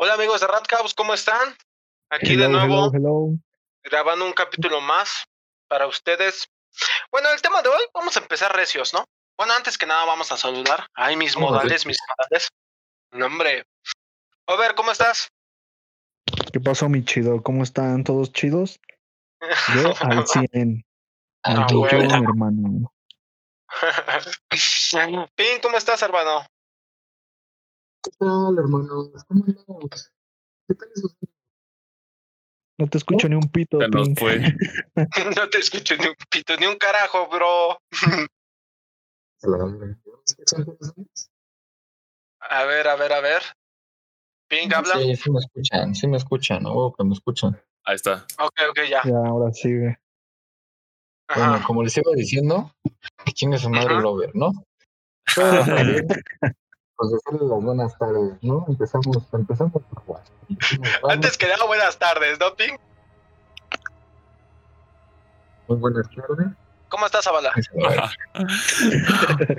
Hola amigos de Ratcaus, ¿cómo están? Aquí de nuevo grabando un capítulo más para ustedes. Bueno, el tema de hoy vamos a empezar recios, ¿no? Bueno, antes que nada vamos a saludar. Ay, mis modales, mis modales. Nombre. ver, ¿cómo estás? ¿Qué pasó, mi chido? ¿Cómo están todos chidos? Yo al 100. Al ah, mi hermano. Pin, ¿cómo estás, hermano? ¿Qué tal, hermano? ¿Cómo andamos? ¿Qué tal esos no te escucho ni un pito. no te escucho ni un pito, ni un carajo, bro. a ver, a ver, a ver. Ping, habla. Sí, sí me escuchan, sí me escuchan, o que me escuchan. Ahí está. Ok, ok, ya. Ya, ahora sigue. Bueno, como les iba diciendo, ¿quién es su madre Lover, no? pues decirle las buenas tardes, ¿no? Empezamos, empezamos por jugar. Antes que nada, buenas tardes, ¿no, Ping? Muy buenas tardes. ¿Cómo estás, Abala?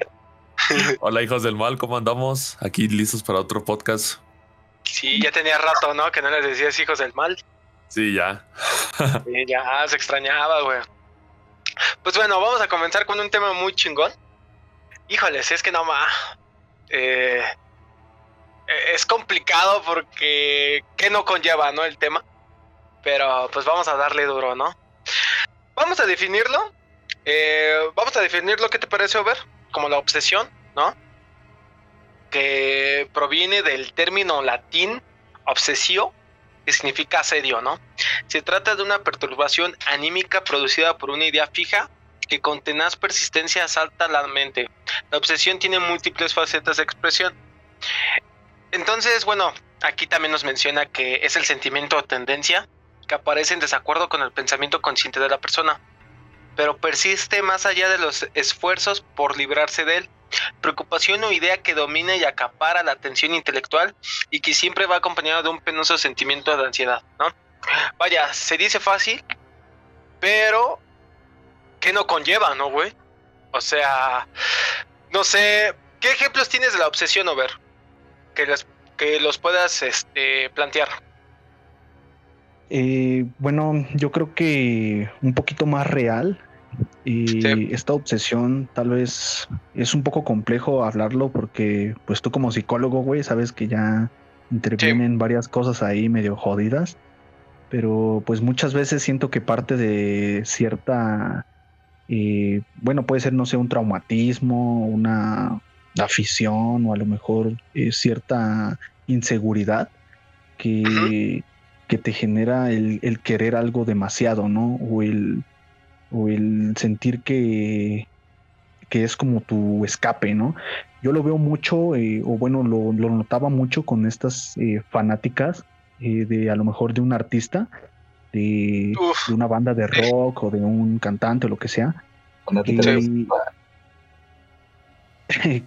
Hola, hijos del mal, ¿cómo andamos? Aquí listos para otro podcast. Sí, ya tenía rato, ¿no? Que no les decías hijos del mal. Sí, ya. sí, ya se extrañaba, güey. Pues bueno, vamos a comenzar con un tema muy chingón. Híjoles, es que no más eh, es complicado porque ¿qué no conlleva, no? El tema. Pero pues vamos a darle duro, ¿no? Vamos a definirlo. Eh, vamos a definirlo, ¿qué te parece, ver Como la obsesión, ¿no? Que proviene del término latín obsesio, que significa asedio, ¿no? Se trata de una perturbación anímica producida por una idea fija que con tenaz persistencia asalta la mente. La obsesión tiene múltiples facetas de expresión. Entonces, bueno, aquí también nos menciona que es el sentimiento o tendencia que aparece en desacuerdo con el pensamiento consciente de la persona, pero persiste más allá de los esfuerzos por librarse de él. Preocupación o idea que domina y acapara la atención intelectual y que siempre va acompañado de un penoso sentimiento de ansiedad, ¿no? Vaya, se dice fácil, pero ¿qué no conlleva, no, güey? O sea, no sé, ¿qué ejemplos tienes de la obsesión, Over? Que, los, que los puedas este, plantear. Eh, bueno, yo creo que un poquito más real. Y esta obsesión tal vez es un poco complejo hablarlo porque pues tú como psicólogo, güey, sabes que ya intervienen varias cosas ahí medio jodidas. Pero pues muchas veces siento que parte de cierta eh, bueno, puede ser, no sé, un traumatismo, una afición o a lo mejor eh, cierta inseguridad que, que te genera el, querer algo demasiado, ¿no? O el, o el sentir que, que es como tu escape, ¿no? Yo lo veo mucho, eh, o bueno, lo, notaba mucho con estas fanáticas de a lo mejor de un artista de, una banda de rock o de un cantante o lo que sea.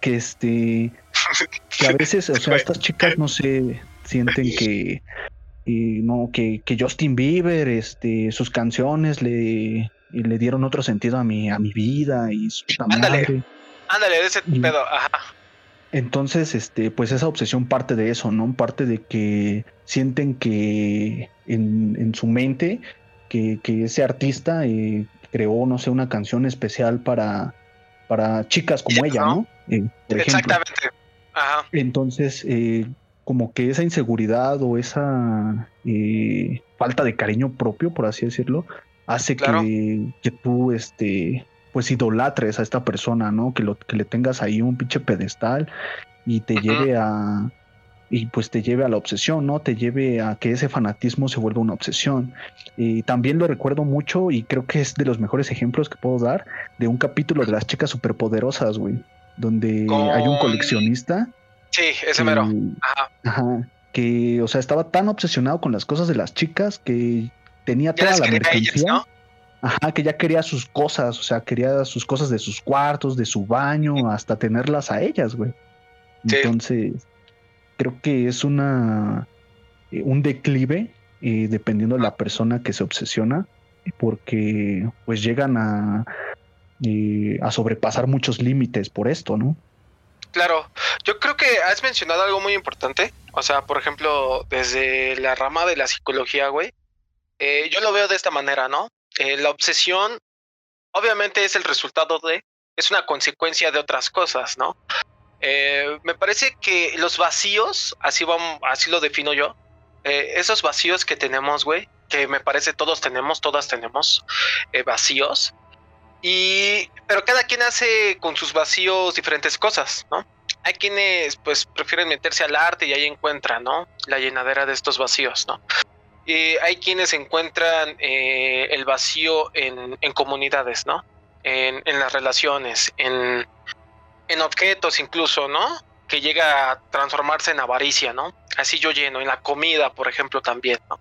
Que, este que a veces, o sea, estas chicas no se sienten que no, que, que, Justin Bieber, este, sus canciones le, le dieron otro sentido a mi, a mi vida y su Ándale, ándale, de ese pedo, ajá. Entonces, este, pues esa obsesión parte de eso, ¿no? Parte de que sienten que en, su mente que, ese artista eh, creó, no sé, una canción especial para, para chicas como ella, ¿no? Eh, Exactamente. Ajá. Entonces, eh, como que esa inseguridad o esa falta de cariño propio, por así decirlo, hace que, que, tú, este, pues idolatres a esta persona, ¿no? Que, lo, que le tengas ahí un pinche pedestal y te lleve a, y pues te lleve a la obsesión, ¿no? Te lleve a que ese fanatismo se vuelva una obsesión. Y también lo recuerdo mucho y creo que es de los mejores ejemplos que puedo dar de un capítulo de las chicas superpoderosas, güey, donde hay un coleccionista. Sí, ese mero. Ajá. Ajá. Que, o sea, estaba tan obsesionado con las cosas de las chicas que tenía toda la mercancía. Ajá, que ya quería sus cosas, o sea, quería sus cosas de sus cuartos, de su baño, hasta tenerlas a ellas, güey. Entonces, creo que es una eh, un declive eh, dependiendo de la persona que se obsesiona, porque pues llegan a, eh, a sobrepasar muchos límites por esto, ¿no? Claro, yo creo que has mencionado algo muy importante. O sea, por ejemplo, desde la rama de la psicología, güey, eh, yo lo veo de esta manera, ¿no? Eh, la obsesión, obviamente, es el resultado de, es una consecuencia de otras cosas, ¿no? Eh, me parece que los vacíos, así, vamos, así lo defino yo, esos vacíos que tenemos, güey, que me parece todos tenemos, todas tenemos vacíos, y, pero cada quien hace con sus vacíos diferentes cosas, ¿no? Hay quienes pues prefieren meterse al arte y ahí encuentran, ¿no? La llenadera de estos vacíos, ¿no? Y hay quienes encuentran eh, el vacío en, comunidades, ¿no? En, las relaciones, en, en objetos incluso, ¿no? Que llega a transformarse en avaricia, ¿no? Así yo lleno, en la comida, por ejemplo, también, ¿no?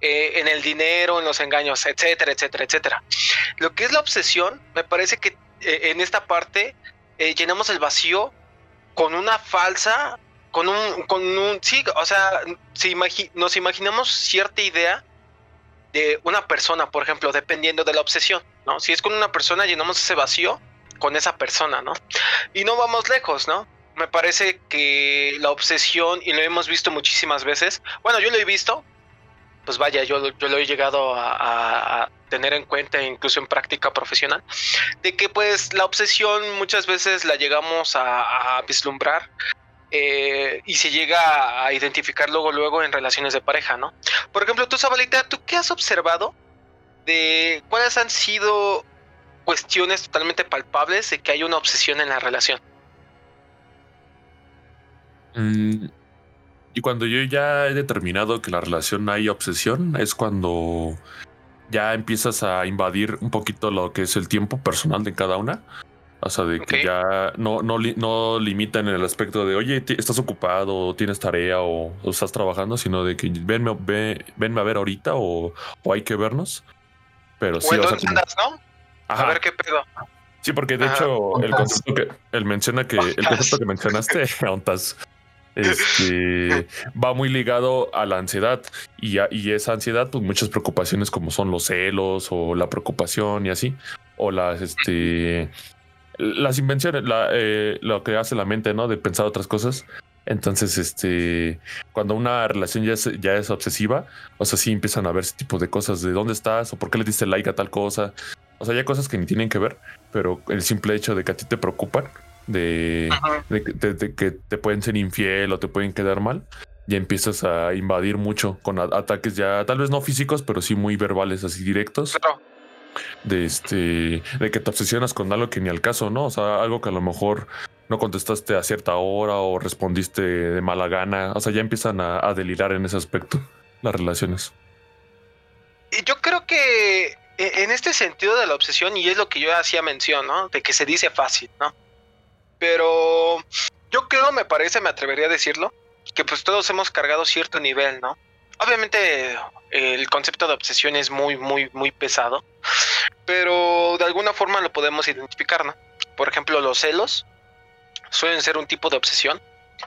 Eh, en el dinero, en los engaños, etcétera, etcétera, etcétera. Lo que es la obsesión, me parece que eh, en esta parte eh, llenamos el vacío con una falsa, con un, con un, sí, o sea, si nos imaginamos cierta idea de una persona, por ejemplo, dependiendo de la obsesión, ¿no? Si es con una persona, llenamos ese vacío con esa persona, ¿no? Y no vamos lejos, ¿no? Me parece que la obsesión, y lo hemos visto muchísimas veces, bueno, yo lo he visto, pues vaya, yo, yo lo he llegado a, tener en cuenta incluso en práctica profesional, de que pues la obsesión muchas veces la llegamos a, vislumbrar eh, y se llega a identificar luego luego en relaciones de pareja, ¿no? Por ejemplo, tú Zabalita, ¿tú qué has observado de cuáles han sido cuestiones totalmente palpables de que hay una obsesión en la relación? Mm, y cuando yo ya he determinado que la relación hay obsesión, es cuando ya empiezas a invadir un poquito lo que es el tiempo personal de cada una. O sea, de que ya no, no, no limitan en el aspecto de, oye, estás ocupado, tienes tarea o, estás trabajando, sino de que venme, venme a ver ahorita o, hay que vernos. Pero sí, o sea, ¿no? A ver qué pedo. Sí, porque de hecho el concepto que él menciona que el concepto que mencionaste, este, va muy ligado a la ansiedad y, y esa ansiedad, pues muchas preocupaciones como son los celos o la preocupación y así, o las, este, las invenciones, la, eh, lo que hace la mente, ¿no? De pensar otras cosas. Entonces, este, cuando una relación ya es, ya es obsesiva, o sea, sí empiezan a ver ese tipo de cosas de dónde estás o por qué le diste like a tal cosa. O sea, hay cosas que ni tienen que ver, pero el simple hecho de que a ti te preocupan, de, que te pueden ser infiel o te pueden quedar mal, ya empiezas a invadir mucho con ataques ya, tal vez no físicos, pero sí muy verbales, así directos. De este, de que te obsesionas con algo que ni al caso, ¿no? O sea, algo que a lo mejor no contestaste a cierta hora o respondiste de mala gana. O sea, ya empiezan a, a delirar en ese aspecto las relaciones. Yo creo que e, en este sentido de la obsesión, y es lo que yo hacía mención, ¿no? De que se dice fácil, ¿no? Pero yo creo, me parece, me atrevería a decirlo, que pues todos hemos cargado cierto nivel, ¿no? Obviamente el concepto de obsesión es muy, muy, muy pesado, pero de alguna forma lo podemos identificar, ¿no? Por ejemplo, los celos suelen ser un tipo de obsesión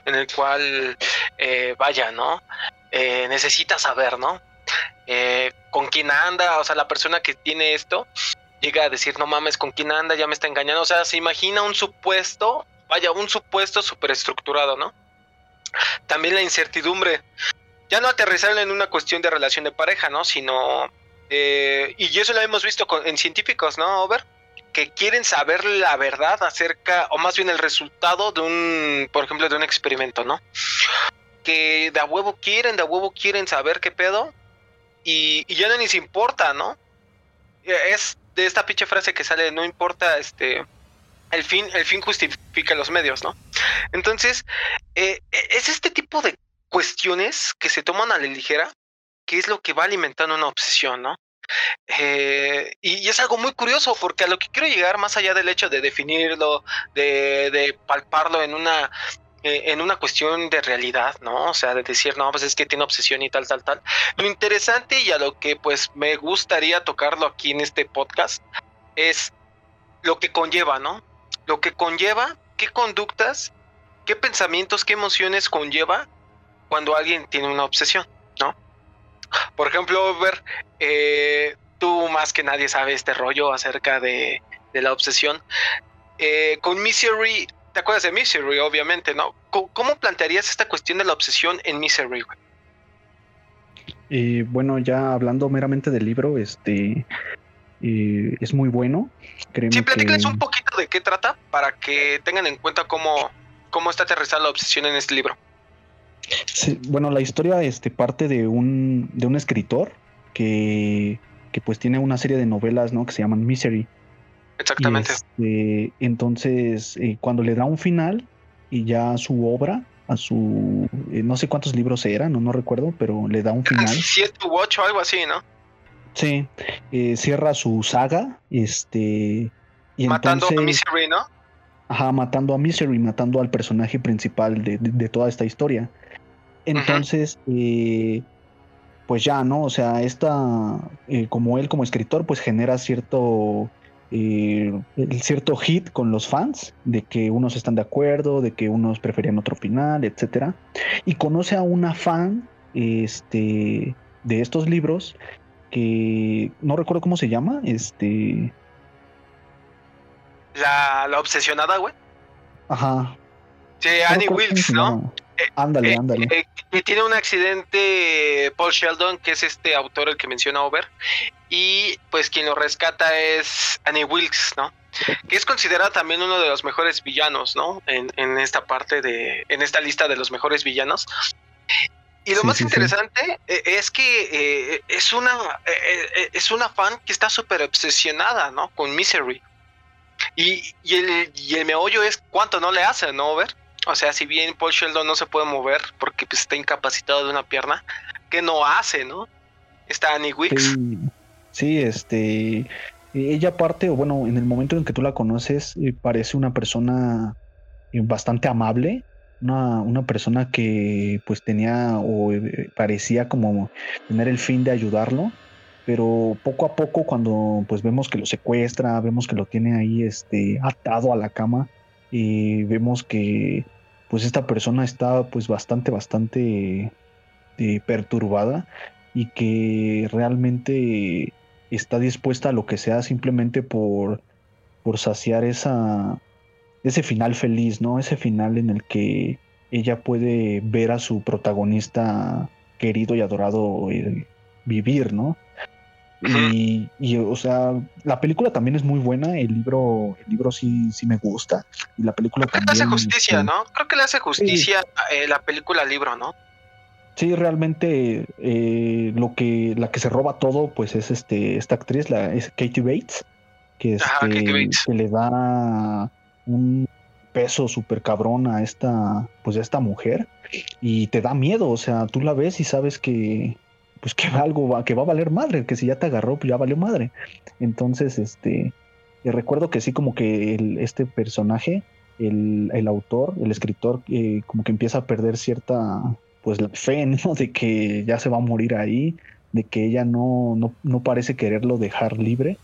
en el cual, eh, vaya, ¿no? Eh, necesita saber, ¿no? Eh, con quién anda, o sea, la persona que tiene esto llega a decir, no mames, ¿con quién anda? Ya me está engañando. O sea, se imagina un supuesto, vaya, un supuesto estructurado, ¿no? También la incertidumbre. Ya no aterrizar en una cuestión de relación de pareja, ¿no? Sino, eh, y eso lo hemos visto en científicos, ¿no, Over? Que quieren saber la verdad acerca, o más bien el resultado de un, por ejemplo, de un experimento, ¿no? Que de huevo quieren, de huevo quieren saber qué pedo, y, ya no les importa, ¿no? Es de esta pinche frase que sale, no importa este el fin, el fin justifica los medios, ¿no? Entonces, eh, es este tipo de cuestiones que se toman a la ligera que es lo que va alimentando una obsesión, ¿no? Eh, y, es algo muy curioso porque a lo que quiero llegar, más allá del hecho de definirlo, de, de palparlo en una eh, en una cuestión de realidad, ¿no? O sea, de decir, no, pues es que tiene obsesión y tal, tal, tal. Lo interesante y a lo que pues me gustaría tocarlo aquí en este podcast es lo que conlleva, ¿no? Lo que conlleva, qué conductas, qué pensamientos, qué emociones conlleva cuando alguien tiene una obsesión, ¿no? Por ejemplo, ver, eh, tú más que nadie sabes este rollo acerca de, de la obsesión. Eh, con Misery te acuerdas de Misery, obviamente, ¿no? ¿Cómo, plantearías esta cuestión de la obsesión en Misery, güey? Eh, bueno, ya hablando meramente del libro, este eh, es muy bueno. sí, platícales un poquito de qué trata para que tengan en cuenta cómo, cómo está aterrizada la obsesión en este libro. Sí, bueno, la historia este, parte de un, de un escritor que, que pues tiene una serie de novelas ¿no? que se llaman Misery. Exactamente. Este, entonces, eh, cuando le da un final y ya su obra, a su, eh, no sé cuántos libros eran, no, no recuerdo, pero le da un final. Siete u ocho, algo así, ¿no? Sí, eh, cierra su saga, este... Y matando a Misery, ¿no? Ajá, matando a Misery, matando al personaje principal de, toda esta historia. Entonces, pues ya, ¿no? O sea, esta, como él como escritor, pues genera cierto eh, cierto hit con los fans, de que unos están de acuerdo, de que unos preferían otro final, etcétera. Y conoce a una fan este, de estos libros que no recuerdo cómo se llama, este. La, la obsesionada, güey. Ajá. Sí, Annie Wilkes, ¿no? Eh, ándale, eh, ándale. Eh, tiene un accidente Paul Sheldon, que es este autor el que menciona Over, y pues quien lo rescata es Annie Wilkes, ¿no? Que es considerada también uno de los mejores villanos, ¿no? En, esta parte de, en esta lista de los mejores villanos. Y lo más interesante es que es una es una fan que está súper obsesionada, ¿no? Con Misery. Y, y, el, y el meollo es cuánto no le hace, ¿no, Over? O sea, si bien Paul Sheldon no se puede mover porque pues, está incapacitado de una pierna, ¿qué no hace, no? Está Annie Wicks. Sí, este. Ella parte, o bueno, en el momento en que tú la conoces, eh, parece una persona eh, bastante amable, una, una, persona que pues tenía o eh, parecía como tener el fin de ayudarlo, pero poco a poco cuando pues vemos que lo secuestra, vemos que lo tiene ahí este atado a la cama y vemos que pues esta persona está pues bastante, bastante eh, perturbada y que realmente está dispuesta a lo que sea simplemente por, por saciar esa, ese final feliz, ¿no? Ese final en el que ella puede ver a su protagonista querido y adorado eh, vivir, ¿no? Y, o sea, la película también es muy buena, el libro, el libro sí, sí me gusta. Y la película Creo que le hace justicia, ¿no? Creo que le hace justicia eh, la película al libro, ¿no? Sí, realmente eh, lo que, la que se roba todo, pues es este, esta actriz, la, es Katie Bates, que, este, que le da un peso súper cabrón a esta, pues a esta mujer, y te da miedo, o sea, tú la ves y sabes que, pues que algo va, que va a valer madre, que si ya te agarró, pues ya valió madre. Entonces, este, recuerdo que sí, como que este personaje, el, el, autor, el escritor, eh, como que empieza a perder cierta, pues la fe, ¿no? De que ya se va a morir ahí, de que ella no, no, no parece quererlo dejar libre.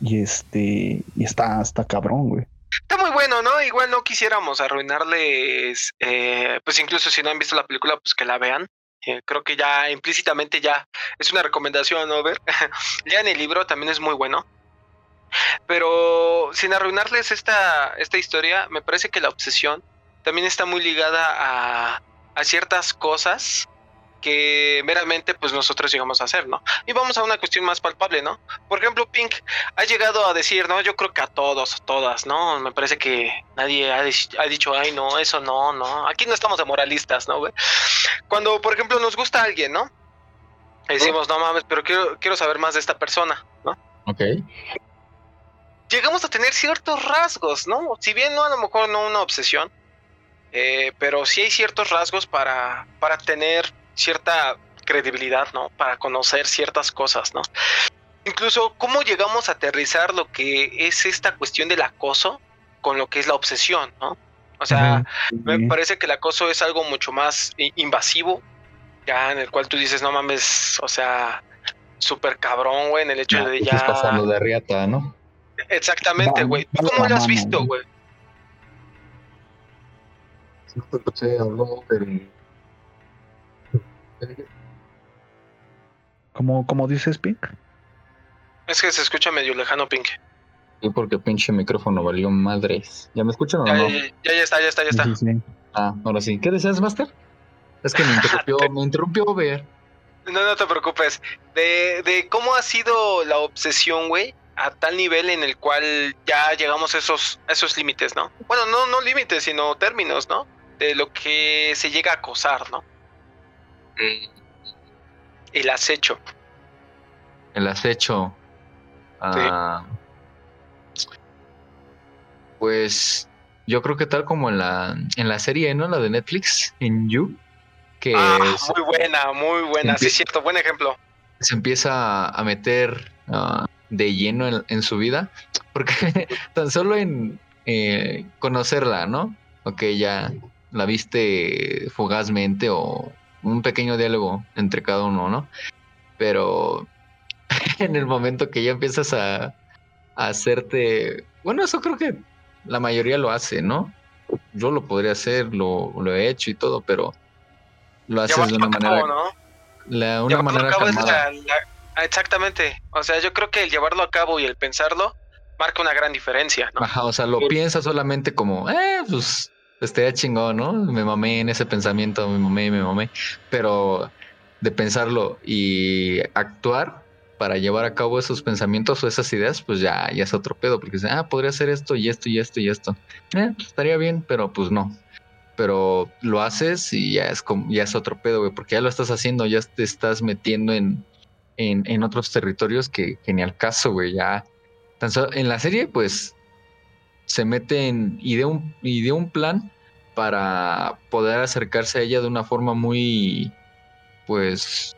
Y este, y está, está cabrón, güey. Está muy bueno, ¿no? Igual no quisiéramos arruinarles, eh, pues incluso si no han visto la película, pues que la vean. Eh, creo que ya implícitamente ya es una recomendación, ¿no? Ver, lean el libro, también es muy bueno. Pero sin arruinarles esta, esta historia, me parece que la obsesión también está muy ligada a, a ciertas cosas que meramente pues nosotros llegamos a hacer, ¿no? Y vamos a una cuestión más palpable, ¿no? Por ejemplo, Pink ha llegado a decir, ¿no? Yo creo que a todos, a todas, ¿no? Me parece que nadie ha, dicho, ay, no, eso no, no. Aquí no estamos de moralistas, ¿no? Cuando, por ejemplo, nos gusta alguien, ¿no? decimos, no mames, pero quiero, quiero saber más de esta persona, ¿no? Ok. Llegamos a tener ciertos rasgos, ¿no? Si bien no, a lo mejor no una obsesión, eh, pero sí hay ciertos rasgos para, para tener cierta credibilidad, ¿no? Para conocer ciertas cosas, ¿no? Incluso cómo llegamos a aterrizar lo que es esta cuestión del acoso con lo que es la obsesión, ¿no? O sea, me parece que el acoso es algo mucho más invasivo, ya en el cual tú dices, no mames, o sea, súper cabrón, güey, en el hecho de ya... Estás pasando de riata, ¿no? Exactamente, güey. ¿Cómo lo has visto, güey? Sí, escuché, habló del ¿Cómo, cómo dices, Pink? Es que se escucha medio lejano, Pink. Sí, porque pinche micrófono valió madres. ¿Ya me escuchan o Ya, no? ya, ya, ya está, ya está, ya está. Sí, sí, sí. Ah, ahora sí. ¿Qué deseas, Master? Es que me interrumpió, me interrumpió ver. No, no te preocupes. De, de cómo ha sido la obsesión, güey, a tal nivel en el cual ya llegamos a esos, a esos límites, ¿no? Bueno, no, no límites, sino términos, ¿no? De lo que se llega a acosar, ¿no? El acecho. El acecho. Ah, Pues yo creo que tal como en la, en la serie, ¿no? La de Netflix, en You, que Ah, es- muy buena, muy buena. Sí, es cierto, buen ejemplo. se empieza a meter ah, de lleno en, en su vida, porque tan solo en eh, conocerla, ¿no? Ok, ya la viste fugazmente o un pequeño diálogo entre cada uno, ¿no? Pero en el momento que ya empiezas a, a hacerte, bueno, eso creo que la mayoría lo hace, ¿no? Yo lo podría hacer, lo, lo he hecho y todo, pero lo haces de una cabo, manera, ¿no? la, una manera cabo la- la- exactamente. O sea, yo creo que el llevarlo a cabo y el pensarlo marca una gran diferencia, ¿no? Ajá, o sea, lo Por- piensas solamente como, eh, pues estaría chingón, ¿no? Me mamé en ese pensamiento, me mamé, me mamé. Pero de pensarlo y actuar para llevar a cabo esos pensamientos o esas ideas, pues ya, ya es otro pedo, porque dices, ah, podría hacer esto y esto y esto y esto. Eh, pues, estaría bien, pero pues no. Pero lo haces y ya es como, ya es otro pedo, güey, porque ya lo estás haciendo, ya te estás metiendo en, en, en otros territorios que, que ni al caso, güey, ya. Tan solo- en la serie, pues, se mete en idea un, idea un plan para poder acercarse a ella de una forma muy, pues,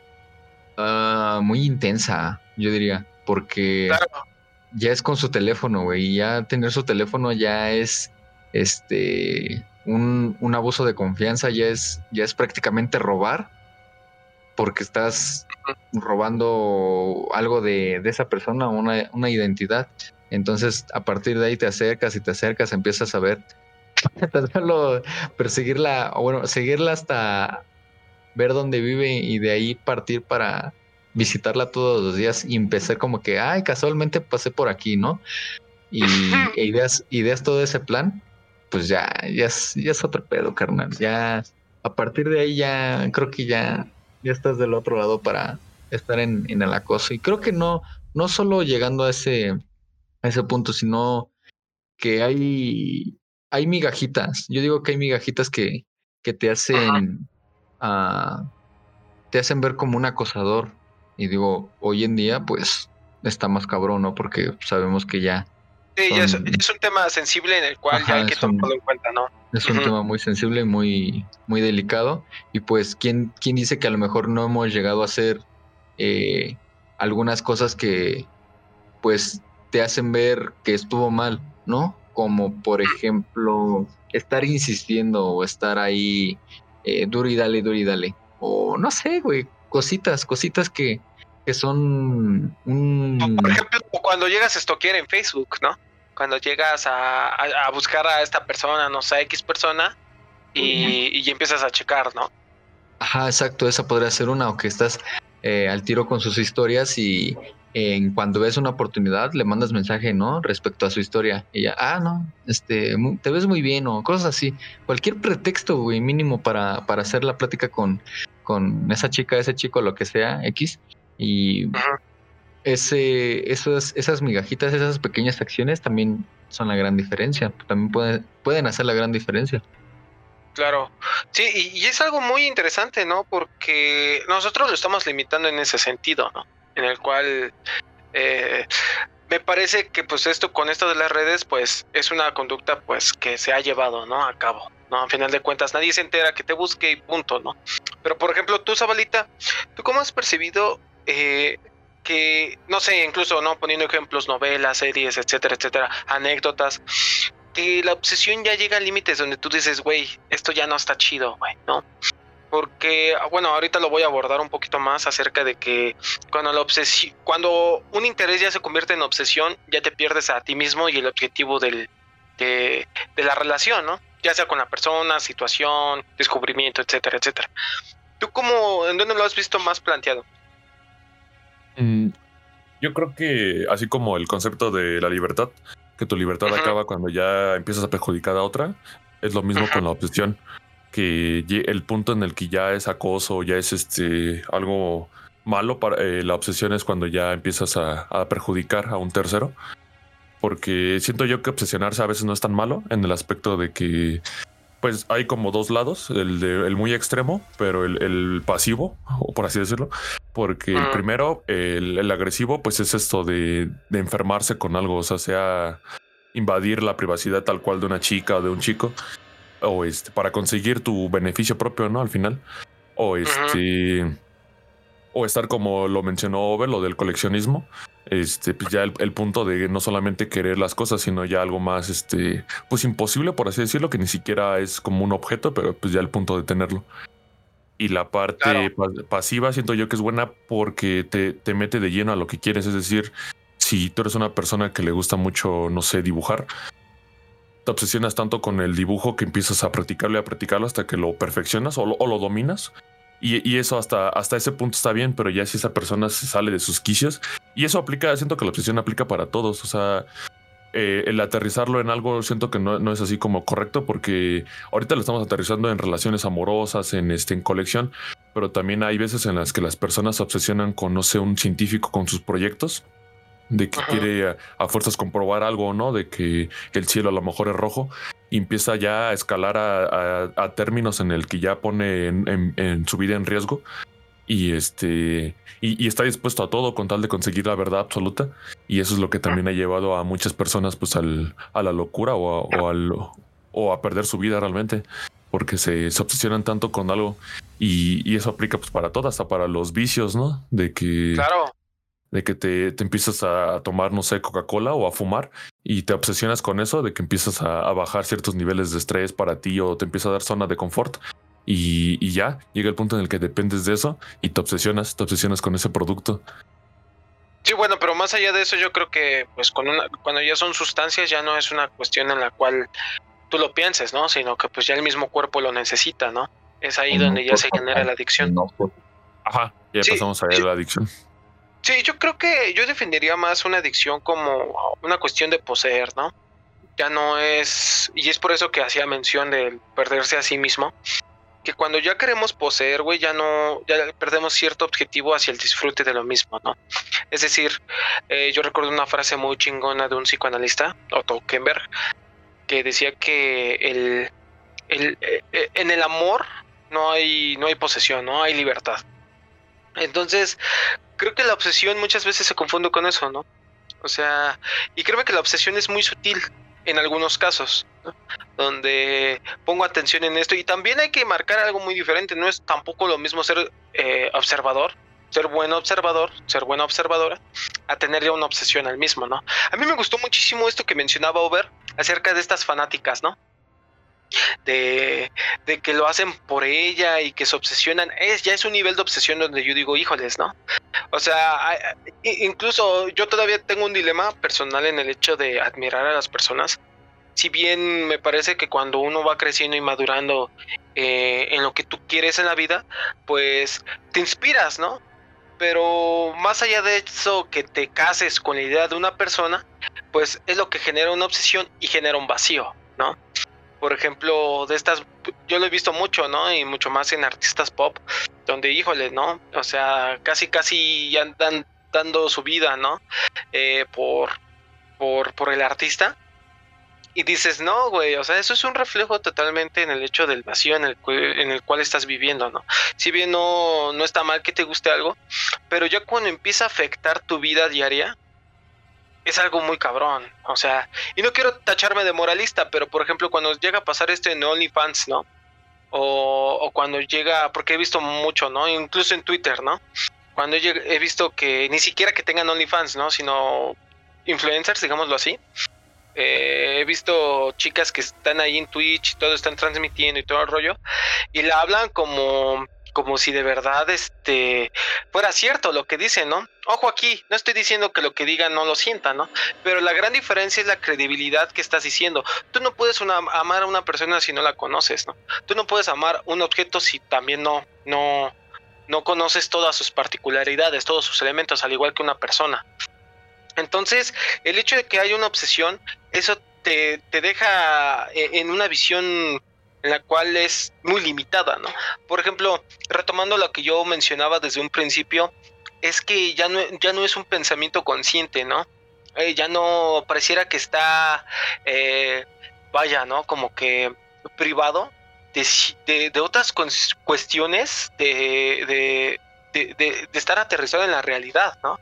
ah, muy intensa, yo diría, porque Claro. ya es con su teléfono, güey, y ya tener su teléfono ya es, este, un, un abuso de confianza, ya es, ya es prácticamente robar, porque estás robando algo de, de esa persona, una, una identidad. Entonces, a partir de ahí te acercas y te acercas, empiezas a ver, tan solo perseguirla, o bueno, seguirla hasta ver dónde vive y de ahí partir para visitarla todos los días y empezar como que, ay, casualmente pasé por aquí, ¿no? Y e ideas, ideas todo ese plan, pues ya, ya es, ya es otro pedo, carnal. Ya, a partir de ahí ya, creo que ya, ya estás del otro lado para estar en, en el acoso. Y creo que no, no solo llegando a ese, a ese punto, sino que hay, hay migajitas. Yo digo que hay migajitas que, que te hacen, ah, te hacen ver como un acosador. Y digo, hoy en día, pues, está más cabrón, ¿no? Porque sabemos que ya Sí, ya es, un tema sensible en el cual Ajá, ya hay que tomarlo en cuenta, ¿no? Es un tema muy sensible, muy, muy delicado. Y pues, ¿quién, ¿quién dice que a lo mejor no hemos llegado a hacer eh, algunas cosas que pues te hacen ver que estuvo mal, ¿no? Como por ejemplo, estar insistiendo o estar ahí eh, duro y dale, duro y dale. O no sé, güey, cositas, cositas que, que son un... Por ejemplo, cuando llegas a estoquear en Facebook, ¿no? Cuando llegas a, a- a buscar a esta persona, no sé, X persona, y, y empiezas a checar, ¿no? Ajá, exacto, esa podría ser una, o que estás eh, al tiro con sus historias y en cuando ves una oportunidad le mandas mensaje, ¿no? Respecto a su historia. Y ya, ah, no, este, te ves muy bien o cosas así. Cualquier pretexto, güey, mínimo para, para hacer la plática con, con esa chica, ese chico, lo que sea, X. Y ese, esas, esas migajitas, esas pequeñas acciones también son la gran diferencia. También pueden, pueden hacer la gran diferencia. Claro. Sí, y, y es algo muy interesante, ¿no? Porque nosotros lo estamos limitando en ese sentido, ¿no? En el cual eh, me parece que pues esto con esto de las redes pues es una conducta pues que se ha llevado, ¿no? A cabo, ¿no? A final de cuentas nadie se entera que te busque y punto, ¿no? Pero por ejemplo tú, Zabalita, ¿tú cómo has percibido eh, que, no sé, incluso, ¿no? Poniendo ejemplos, novelas, series, etcétera, etcétera, anécdotas, que la obsesión ya llega a límites donde tú dices, güey, esto ya no está chido, güey, ¿no? Porque, ah, bueno, ahorita lo voy a abordar un poquito más acerca de que cuando la obsesión, cuando un interés ya se convierte en obsesión, ya te pierdes a ti mismo y el objetivo del, de, de la relación, ¿no? Ya sea con la persona, situación, descubrimiento, etcétera, etcétera. ¿Tú cómo, en dónde lo has visto más planteado? Mm, yo creo que así como el concepto de la libertad, que tu libertad acaba cuando ya empiezas a perjudicar a otra, es lo mismo con la obsesión, que el punto en el que ya es acoso, ya es este algo malo para eh, la obsesión es cuando ya empiezas a, perjudicar a un tercero. Porque siento yo que obsesionarse a veces no es tan malo en el aspecto de que pues hay como dos lados, el, de, el muy extremo, pero el, pasivo, o por así decirlo, porque el primero, el, agresivo, pues es esto de, de, enfermarse con algo, o sea, sea invadir la privacidad tal cual de una chica o de un chico, o este, para conseguir tu beneficio propio, ¿no? Al final, o este o estar como lo mencionó Over, lo del coleccionismo. Este, pues ya el, punto de no solamente querer las cosas, sino ya algo más, este, pues imposible, por así decirlo, que ni siquiera es como un objeto, pero pues ya el punto de tenerlo. Y la parte pasiva siento yo que es buena porque te, te mete de lleno a lo que quieres. Es decir, si tú eres una persona que le gusta mucho, no sé, dibujar, te obsesionas tanto con el dibujo que empiezas a practicarlo y a practicarlo hasta que lo perfeccionas o lo dominas. Y, eso hasta, hasta ese punto está bien, pero ya si esa persona se sale de sus quicios, y eso aplica, siento que la obsesión aplica para todos, o sea, eh, el aterrizarlo en algo siento que no, es así como correcto, porque ahorita lo estamos aterrizando en relaciones amorosas, en, este, en colección, pero también hay veces en las que las personas se obsesionan con, no sé, un científico con sus proyectos de que quiere a, fuerzas comprobar algo, ¿no? De que el cielo a lo mejor es rojo y empieza ya a escalar a, términos en el que ya pone en, su vida en riesgo y este y, está dispuesto a todo con tal de conseguir la verdad absoluta y eso es lo que también ha llevado a muchas personas pues al, a la locura o a, o, al, o a perder su vida realmente porque se, se obsesionan tanto con algo y, y, eso aplica pues para todo, hasta para los vicios, ¿no? De que claro de que te, te empiezas a tomar, no sé, Coca-Cola o a fumar y te obsesionas con eso, de que empiezas a, bajar ciertos niveles de estrés para ti o te empieza a dar zona de confort. Y, ya llega el punto en el que dependes de eso y te obsesionas, te obsesionas con ese producto. Sí, bueno, pero más allá de eso, yo creo que pues con una, cuando ya son sustancias ya no es una cuestión en la cual tú lo pienses, ¿no? Sino que pues ya el mismo cuerpo lo necesita, ¿no? Es ahí donde ya se genera la adicción. Ajá, ya pasamos a ver la adicción. Sí, yo creo que yo defendería más una adicción como una cuestión de poseer, ¿no? Ya no es, y es por eso que hacía mención de perderse a sí mismo, que cuando ya queremos poseer, güey, ya no, ya perdemos cierto objetivo hacia el disfrute de lo mismo, ¿no? Es decir, eh, yo recuerdo una frase muy chingona de un psicoanalista, Otto Kemberg, que decía que el, el, eh, en el amor no hay, no hay posesión, no hay libertad. Entonces, creo que la obsesión muchas veces se confunde con eso, ¿no? O sea, y creo que la obsesión es muy sutil en algunos casos, ¿no? donde pongo atención en esto y también hay que marcar algo muy diferente, no es tampoco lo mismo ser eh, observador, ser buen observador, ser buena observadora, a tener ya una obsesión al mismo, ¿no? A mí me gustó muchísimo esto que mencionaba Over acerca de estas fanáticas, ¿no? De, que lo hacen por ella y que se obsesionan, es, ya es un nivel de obsesión donde yo digo, híjoles, ¿no? O sea, incluso yo todavía tengo un dilema personal en el hecho de admirar a las personas. Si bien me parece que cuando uno va creciendo y madurando eh, en lo que tú quieres en la vida, pues te inspiras, ¿no? Pero más allá de eso, que te cases con la idea de una persona, pues es lo que genera una obsesión y genera un vacío, ¿no? Por ejemplo, de estas, yo lo he visto mucho, ¿no? Y mucho más en artistas pop, donde, híjole, ¿no? O sea, casi, casi ya andan dando su vida, ¿no? Eh, por, por, por el artista. Y dices, no, güey, o sea, eso es un reflejo totalmente en el hecho del vacío en el, en el cual estás viviendo, ¿no? Si bien no, no está mal que te guste algo, pero ya cuando empieza a afectar tu vida diaria, es algo muy cabrón. O sea, y no quiero tacharme de moralista, pero por ejemplo, cuando llega a pasar esto en OnlyFans, ¿no? O, o cuando llega, porque he visto mucho, ¿no? Incluso en Twitter, ¿no? Cuando he visto que ni siquiera que tengan OnlyFans, ¿no? Sino influencers, digámoslo así. Eh, he visto chicas que están ahí en Twitch y todo están transmitiendo y todo el rollo. Y la hablan como como si de verdad este fuera cierto lo que dicen, ¿no? Ojo aquí, no estoy diciendo que lo que digan no lo sientan, ¿no? Pero la gran diferencia es la credibilidad que estás diciendo. Tú no puedes amar a una persona si no la conoces, ¿no? Tú no puedes amar un objeto si también no, no, no conoces todas sus particularidades, todos sus elementos, al igual que una persona. Entonces, el hecho de que haya una obsesión, eso te, te deja eh, en una visión la cual es muy limitada, ¿no? Por ejemplo, retomando lo que yo mencionaba desde un principio, es que ya no, ya no es un pensamiento consciente, ¿no? Eh, ya no pareciera que está, eh, vaya, ¿no? Como que privado de, de, otras cuestiones de, de, estar aterrizado en la realidad, ¿no?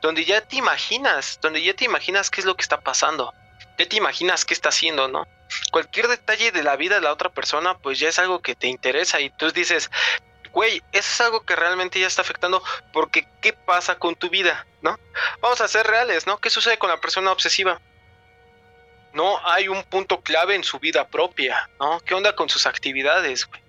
Donde ya te imaginas, donde ya te imaginas qué es lo que está pasando, ya te imaginas qué está haciendo, ¿no? Cualquier detalle de la vida de la otra persona, pues ya es algo que te interesa y tú dices, güey, eso es algo que realmente ya está afectando porque ¿qué pasa con tu vida? ¿No? Vamos a ser reales, ¿no? ¿Qué sucede con la persona obsesiva? No hay un punto clave en su vida propia, ¿no? ¿Qué onda con sus actividades, güey?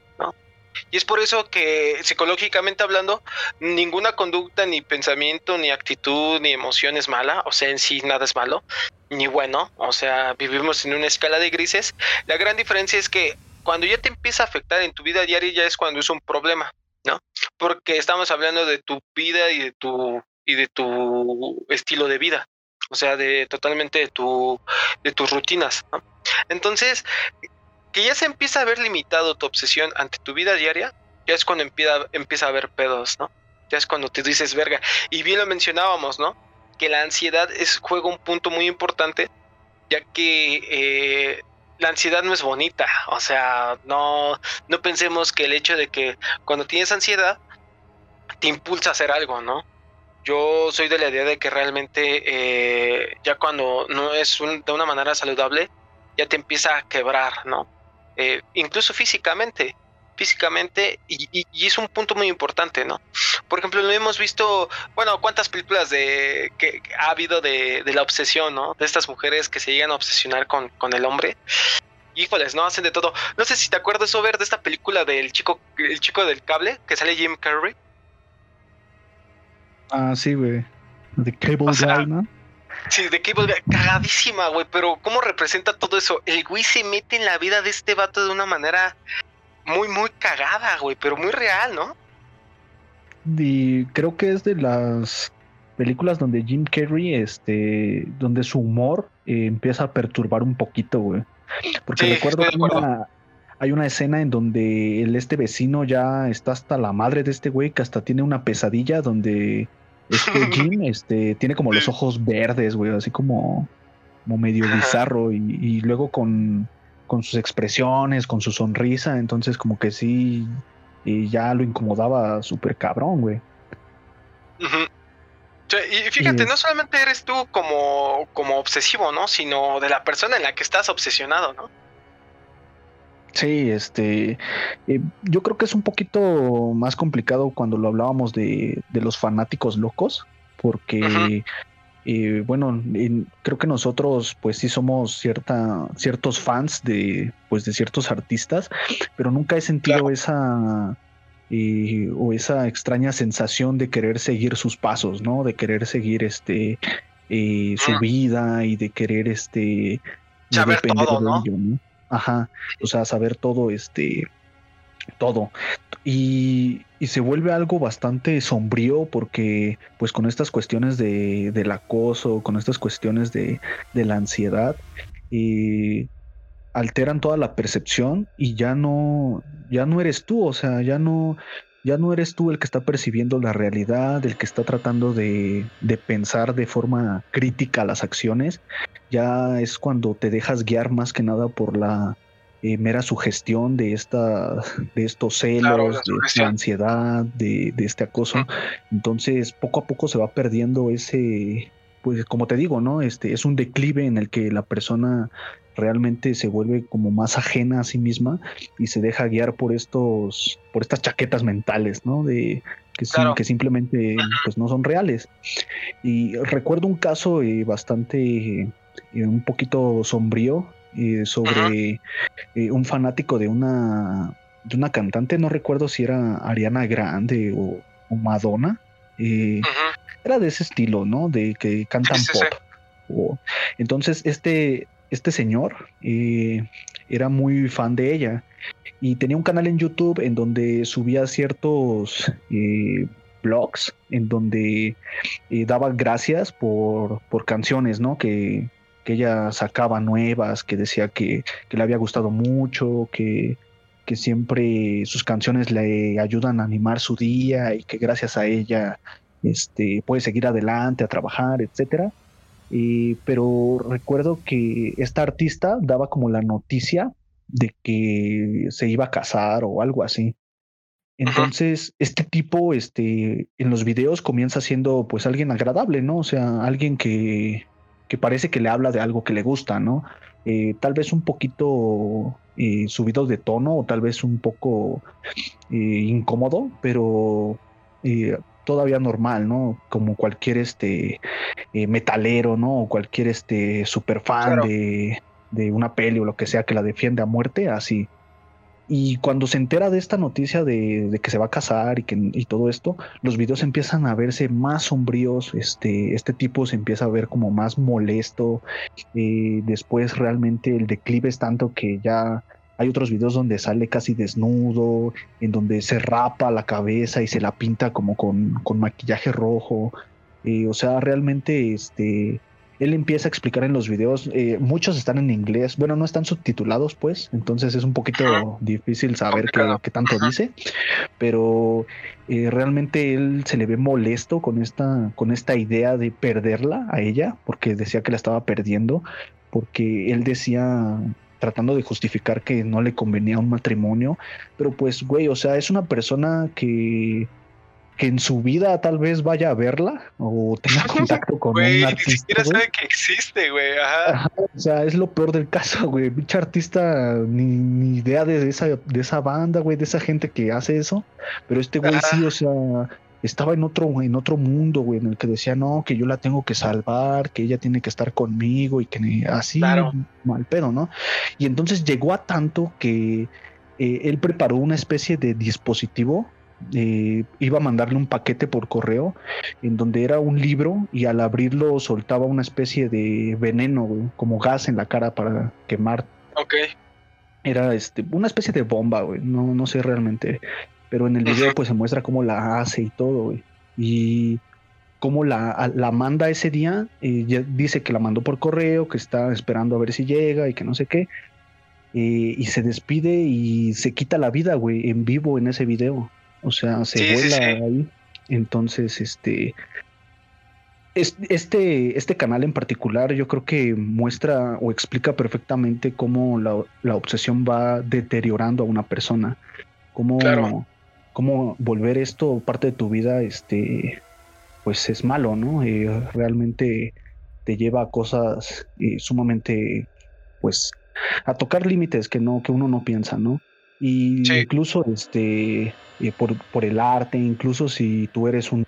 Y es por eso que psicológicamente hablando, ninguna conducta, ni pensamiento, ni actitud, ni emoción es mala, o sea, en sí nada es malo, ni bueno, o sea, vivimos en una escala de grises. La gran diferencia es que cuando ya te empieza a afectar en tu vida diaria ya es cuando es un problema, ¿no? Porque estamos hablando de tu vida y de tu y de tu estilo de vida, o sea, de totalmente de tu de tus rutinas, ¿no? Entonces, que ya se empieza a ver limitado tu obsesión ante tu vida diaria, ya es cuando empieza, a haber pedos, ¿no? Ya es cuando te dices verga. Y bien lo mencionábamos, ¿no? Que la ansiedad juega un punto muy importante, ya que eh, la ansiedad no es bonita. O sea, no, no pensemos que el hecho de que cuando tienes ansiedad te impulsa a hacer algo, ¿no? Yo soy de la idea de que realmente eh, ya cuando no es de una manera saludable, ya te empieza a quebrar, ¿no? Eh, incluso físicamente físicamente y, es un punto muy importante, ¿no? Por ejemplo, lo hemos visto, bueno, cuántas películas de que, ha habido de, la obsesión, ¿no? De estas mujeres que se llegan a obsesionar con, con el hombre. Híjoles, ¿no? Hacen de todo. No sé si te acuerdas, ver de esta película del chico, el chico del cable, que sale Jim Carrey. Ah, sí, güey. The Cable Guy, ¿no? Sí, de Cable. Cagadísima, güey. Pero, ¿cómo representa todo eso? El güey se mete en la vida de este vato de una manera muy, muy cagada, güey, pero muy real, ¿no? Y creo que es de las películas donde Jim Carrey, este, donde su humor eh, empieza a perturbar un poquito, güey. Porque recuerdo que una, hay una escena en donde el, este vecino ya está hasta la madre de este güey, que hasta tiene una pesadilla donde este Jim este, tiene como los ojos verdes, güey, así como, como medio bizarro y, y luego con con sus expresiones, con su sonrisa, entonces como que sí, y ya lo incomodaba súper cabrón, güey. y fíjate, no solamente eres tú como, como obsesivo, ¿no? Sino de la persona en la que estás obsesionado, ¿no? Sí, este, eh, yo creo que es un poquito más complicado cuando lo hablábamos de, de los fanáticos locos, porque bueno, creo que nosotros pues sí somos cierta, ciertos fans de, pues, de ciertos artistas, pero nunca he sentido esa eh, o esa extraña sensación de querer seguir sus pasos, ¿no? De querer seguir este eh, su vida y de querer este saber todo, ¿no? Ajá, o sea, saber todo, este, todo. Y, se vuelve algo bastante sombrío porque pues con estas cuestiones de, del acoso, con estas cuestiones de, de la ansiedad, eh, alteran toda la percepción y ya no, ya no eres tú, o sea, ya no, ya no eres tú el que está percibiendo la realidad, el que está tratando de, de pensar de forma crítica las acciones, ya es cuando te dejas guiar más que nada por la eh, mera sugestión de esta, de estos celos, de esta ansiedad, de, este acoso. Entonces, poco a poco se va perdiendo ese, pues como te digo, ¿no? Este es un declive en el que la persona realmente se vuelve como más ajena a sí misma y se deja guiar por estos, por estas chaquetas mentales, ¿no? De que, que simplemente pues no son reales. Y recuerdo un caso eh, bastante, eh, un poquito sombrío eh, sobre un fanático de una, de una cantante, no recuerdo si era Ariana Grande o, Madonna. Era de ese estilo, ¿no? De que cantan pop. entonces, este, este señor era muy fan de ella y tenía un canal en YouTube en donde subía ciertos blogs en donde eh, daba gracias por, por canciones, ¿no? Que, que ella sacaba nuevas, que decía que, que le había gustado mucho, que, que siempre sus canciones le ayudan a animar su día y que gracias a ella este, puede seguir adelante a trabajar, etcétera. Pero recuerdo que esta artista daba como la noticia de que se iba a casar o algo así. Entonces, este tipo, este, en los videos comienza siendo pues alguien agradable, ¿no? O sea, alguien que, que parece que le habla de algo que le gusta, ¿no? Eh, tal vez un poquito eh, subido de tono o tal vez un poco eh, incómodo, pero todavía normal, ¿no? Como cualquier este metalero, ¿no? O cualquier este super fan de, de, una peli o lo que sea que la defiende a muerte, así. Y cuando se entera de esta noticia de, que se va a casar y, que, y todo esto, los videos empiezan a verse más sombríos, este, este tipo se empieza a ver como más molesto, eh, después realmente el declive es tanto que ya hay otros videos donde sale casi desnudo, en donde se rapa la cabeza y se la pinta como con, con maquillaje rojo, eh, o sea, realmente este él empieza a explicar en los videos, eh, muchos están en inglés, bueno, no están subtitulados pues, entonces es un poquito difícil saber qué, tanto dice, pero eh, realmente él se le ve molesto con esta, con esta idea de perderla a ella, porque decía que la estaba perdiendo, porque él decía tratando de justificar que no le convenía un matrimonio, pero pues, güey, o sea, es una persona que que en su vida tal vez vaya a verla o tenga contacto con un artista. Ni siquiera sabe que existe, güey. Ajá. O sea, es lo peor del caso, güey. Mucha artista ni, ni, idea de esa, de esa banda, güey, de esa gente que hace eso. Pero este güey sí, o sea, estaba en otro, en otro mundo, güey, en el que decía, no, que yo la tengo que salvar, que ella tiene que estar conmigo y que así, mal pedo, ¿no? Y entonces llegó a tanto que eh, él preparó una especie de dispositivo eh, iba a mandarle un paquete por correo en donde era un libro y al abrirlo soltaba una especie de veneno, como gas en la cara para quemar. Ok. Era este, una especie de bomba, güey. No, no sé realmente. Pero en el video pues se muestra cómo la hace y todo, güey. Y cómo la, la manda ese día. Eh, dice que la mandó por correo, que está esperando a ver si llega y que no sé qué. Eh, y se despide y se quita la vida, güey, en vivo en ese video. O sea, se vuela ahí. Entonces, este, este, este canal en particular yo creo que muestra o explica perfectamente cómo la, obsesión va deteriorando a una persona. Cómo, cómo, volver esto parte de tu vida, este, pues es malo, ¿no? Eh, realmente te lleva a cosas eh, sumamente, pues, a tocar límites que no, que uno no piensa, ¿no? Y incluso este, eh, por, por, el arte, incluso si tú eres un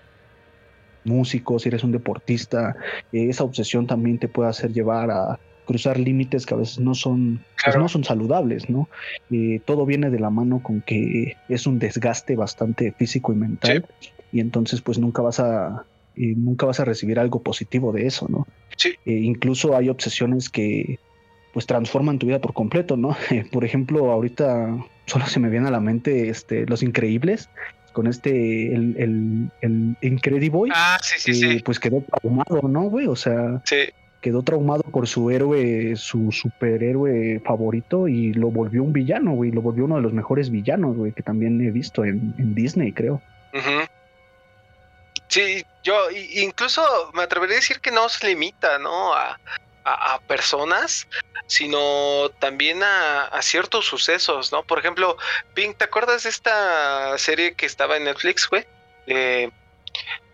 músico, si eres un deportista, esa obsesión también te puede hacer llevar a cruzar límites que a veces no son, pues, no son saludables, ¿no? Eh, todo viene de la mano con que es un desgaste bastante físico y mental, y entonces pues nunca vas a nunca vas a recibir algo positivo de eso, ¿no? Sí. incluso hay obsesiones que pues transforman tu vida por completo, ¿no? por ejemplo, ahorita solo se me viene a la mente este, Los Increíbles, con este, el, el, el Incrediboy. Ah, sí, sí, sí. Pues quedó traumado, ¿no, güey? O sea, quedó traumado por su héroe, su superhéroe favorito y lo volvió un villano, güey. Lo volvió uno de los mejores villanos, güey, que también he visto en, Disney, creo. Sí, yo incluso me atrevería a decir que no se limita, ¿no? A, a, personas, sino también a, ciertos sucesos, ¿no? Por ejemplo, Pink, ¿te acuerdas de esta serie que estaba en Netflix, güey?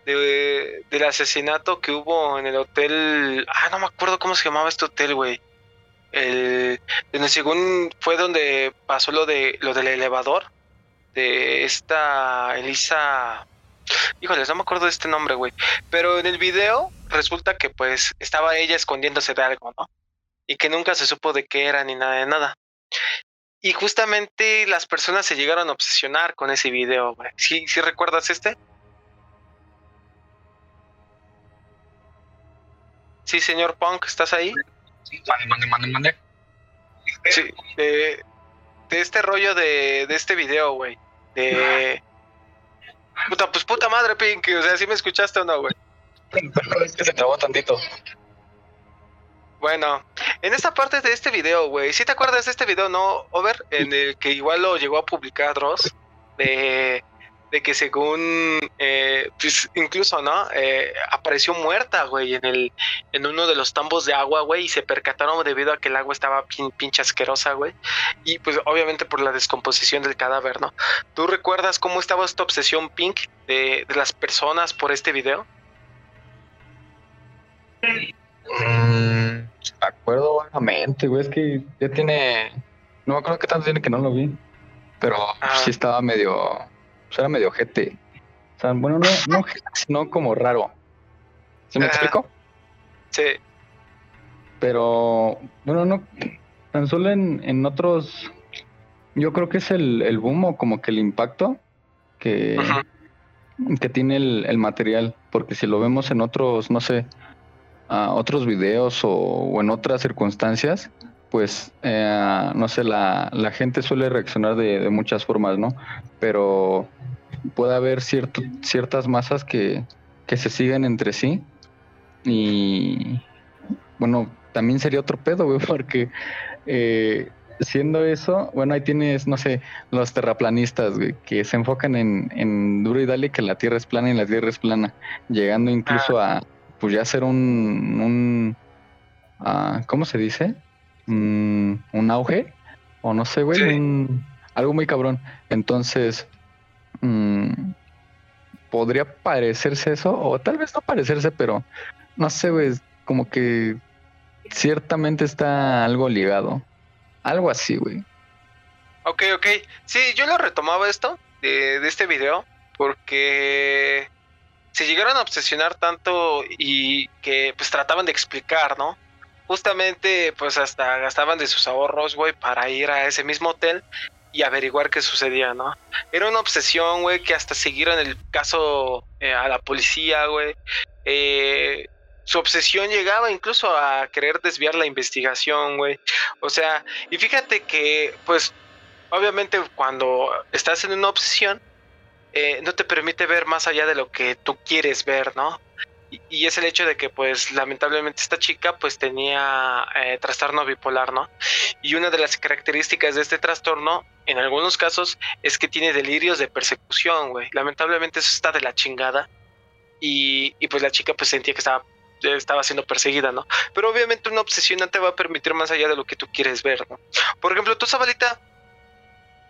De, del asesinato que hubo en el hotel. Ah, no me acuerdo cómo se llamaba este hotel, güey. El, el según fue donde pasó lo de lo del elevador de esta Elisa Híjoles, no me acuerdo de este nombre, güey. Pero en el video resulta que pues estaba ella escondiéndose de algo, ¿no? Y que nunca se supo de qué era ni nada de nada. Y justamente las personas se llegaron a obsesionar con ese video, güey. ¿Sí, ¿Sí recuerdas este? Sí, señor Punk, ¿estás ahí? Sí, mande, mande, mande, Sí, de, este rollo de, de este video, güey. De, Puta, pues puta madre, Pinky. O sea, ¿sí me escuchaste o no, güey? es que se trabó tantito. Bueno, en esta parte de este video, güey, ¿sí te acuerdas de este video, no, Over? En el que igual lo llegó a publicar Dross, de, de que según, eh, pues incluso, ¿no? Eh, apareció muerta, güey, en, el, en uno de los tambos de agua, güey, y se percataron debido a que el agua estaba pin, pinche asquerosa, güey. Y pues obviamente por la descomposición del cadáver, ¿no? ¿Tú recuerdas cómo estaba esta obsesión pink de, de las personas por este video? Mm, me acuerdo vagamente, güey. Es que ya tiene. No me acuerdo qué tanto tiene que no lo vi. Pero Ah. sí estaba medio. Pues era medio ojete. O sea, bueno, no, no ojete, sino como raro. ¿Sí me Ajá. explico? Sí. Pero, bueno, no. Tan solo en, en otros. Yo creo que es el, el boom o como que el impacto que, que tiene el, el material. Porque si lo vemos en otros, no sé, ah, otros videos o, o en otras circunstancias, pues, eh, no sé, la, la gente suele reaccionar de, de muchas formas, ¿no? Pero puede haber cierto, ciertas masas que, que se siguen entre sí y, bueno, también sería otro pedo, güey, porque eh, siendo eso, bueno, ahí tienes, no sé, los terraplanistas, güey, que se enfocan en, en duro y dale que la Tierra es plana y la Tierra es plana, llegando incluso a, pues ya ser un, un ah, ¿cómo se dice? Mm, un auge, o no sé, güey, Sí. un- algo muy cabrón. Entonces, mm, podría parecerse eso, o tal vez no parecerse, pero no sé, güey, como que ciertamente está algo ligado. Algo así, güey. Ok, ok. Sí, yo lo retomaba esto de, de este video porque se llegaron a obsesionar tanto y que pues trataban de explicar, ¿no? Justamente pues hasta gastaban de sus ahorros, güey, para ir a ese mismo hotel y averiguar qué sucedía, ¿no? Era una obsesión, güey, que hasta siguieron el caso eh, a la policía, güey. Eh, su obsesión llegaba incluso a querer desviar la investigación, güey. O sea, y fíjate que, pues, obviamente cuando estás en una obsesión, eh, no te permite ver más allá de lo que tú quieres ver, ¿no? Y, es el hecho de que, pues, lamentablemente esta chica, pues, tenía eh, trastorno bipolar, ¿no? Y una de las características de este trastorno, en algunos casos, es que tiene delirios de persecución, güey. Lamentablemente eso está de la chingada. Y, y pues la chica, pues, sentía que estaba estaba siendo perseguida, ¿no? Pero obviamente una obsesión no te va a permitir más allá de lo que tú quieres ver, ¿no? Por ejemplo, tú, Zabalita,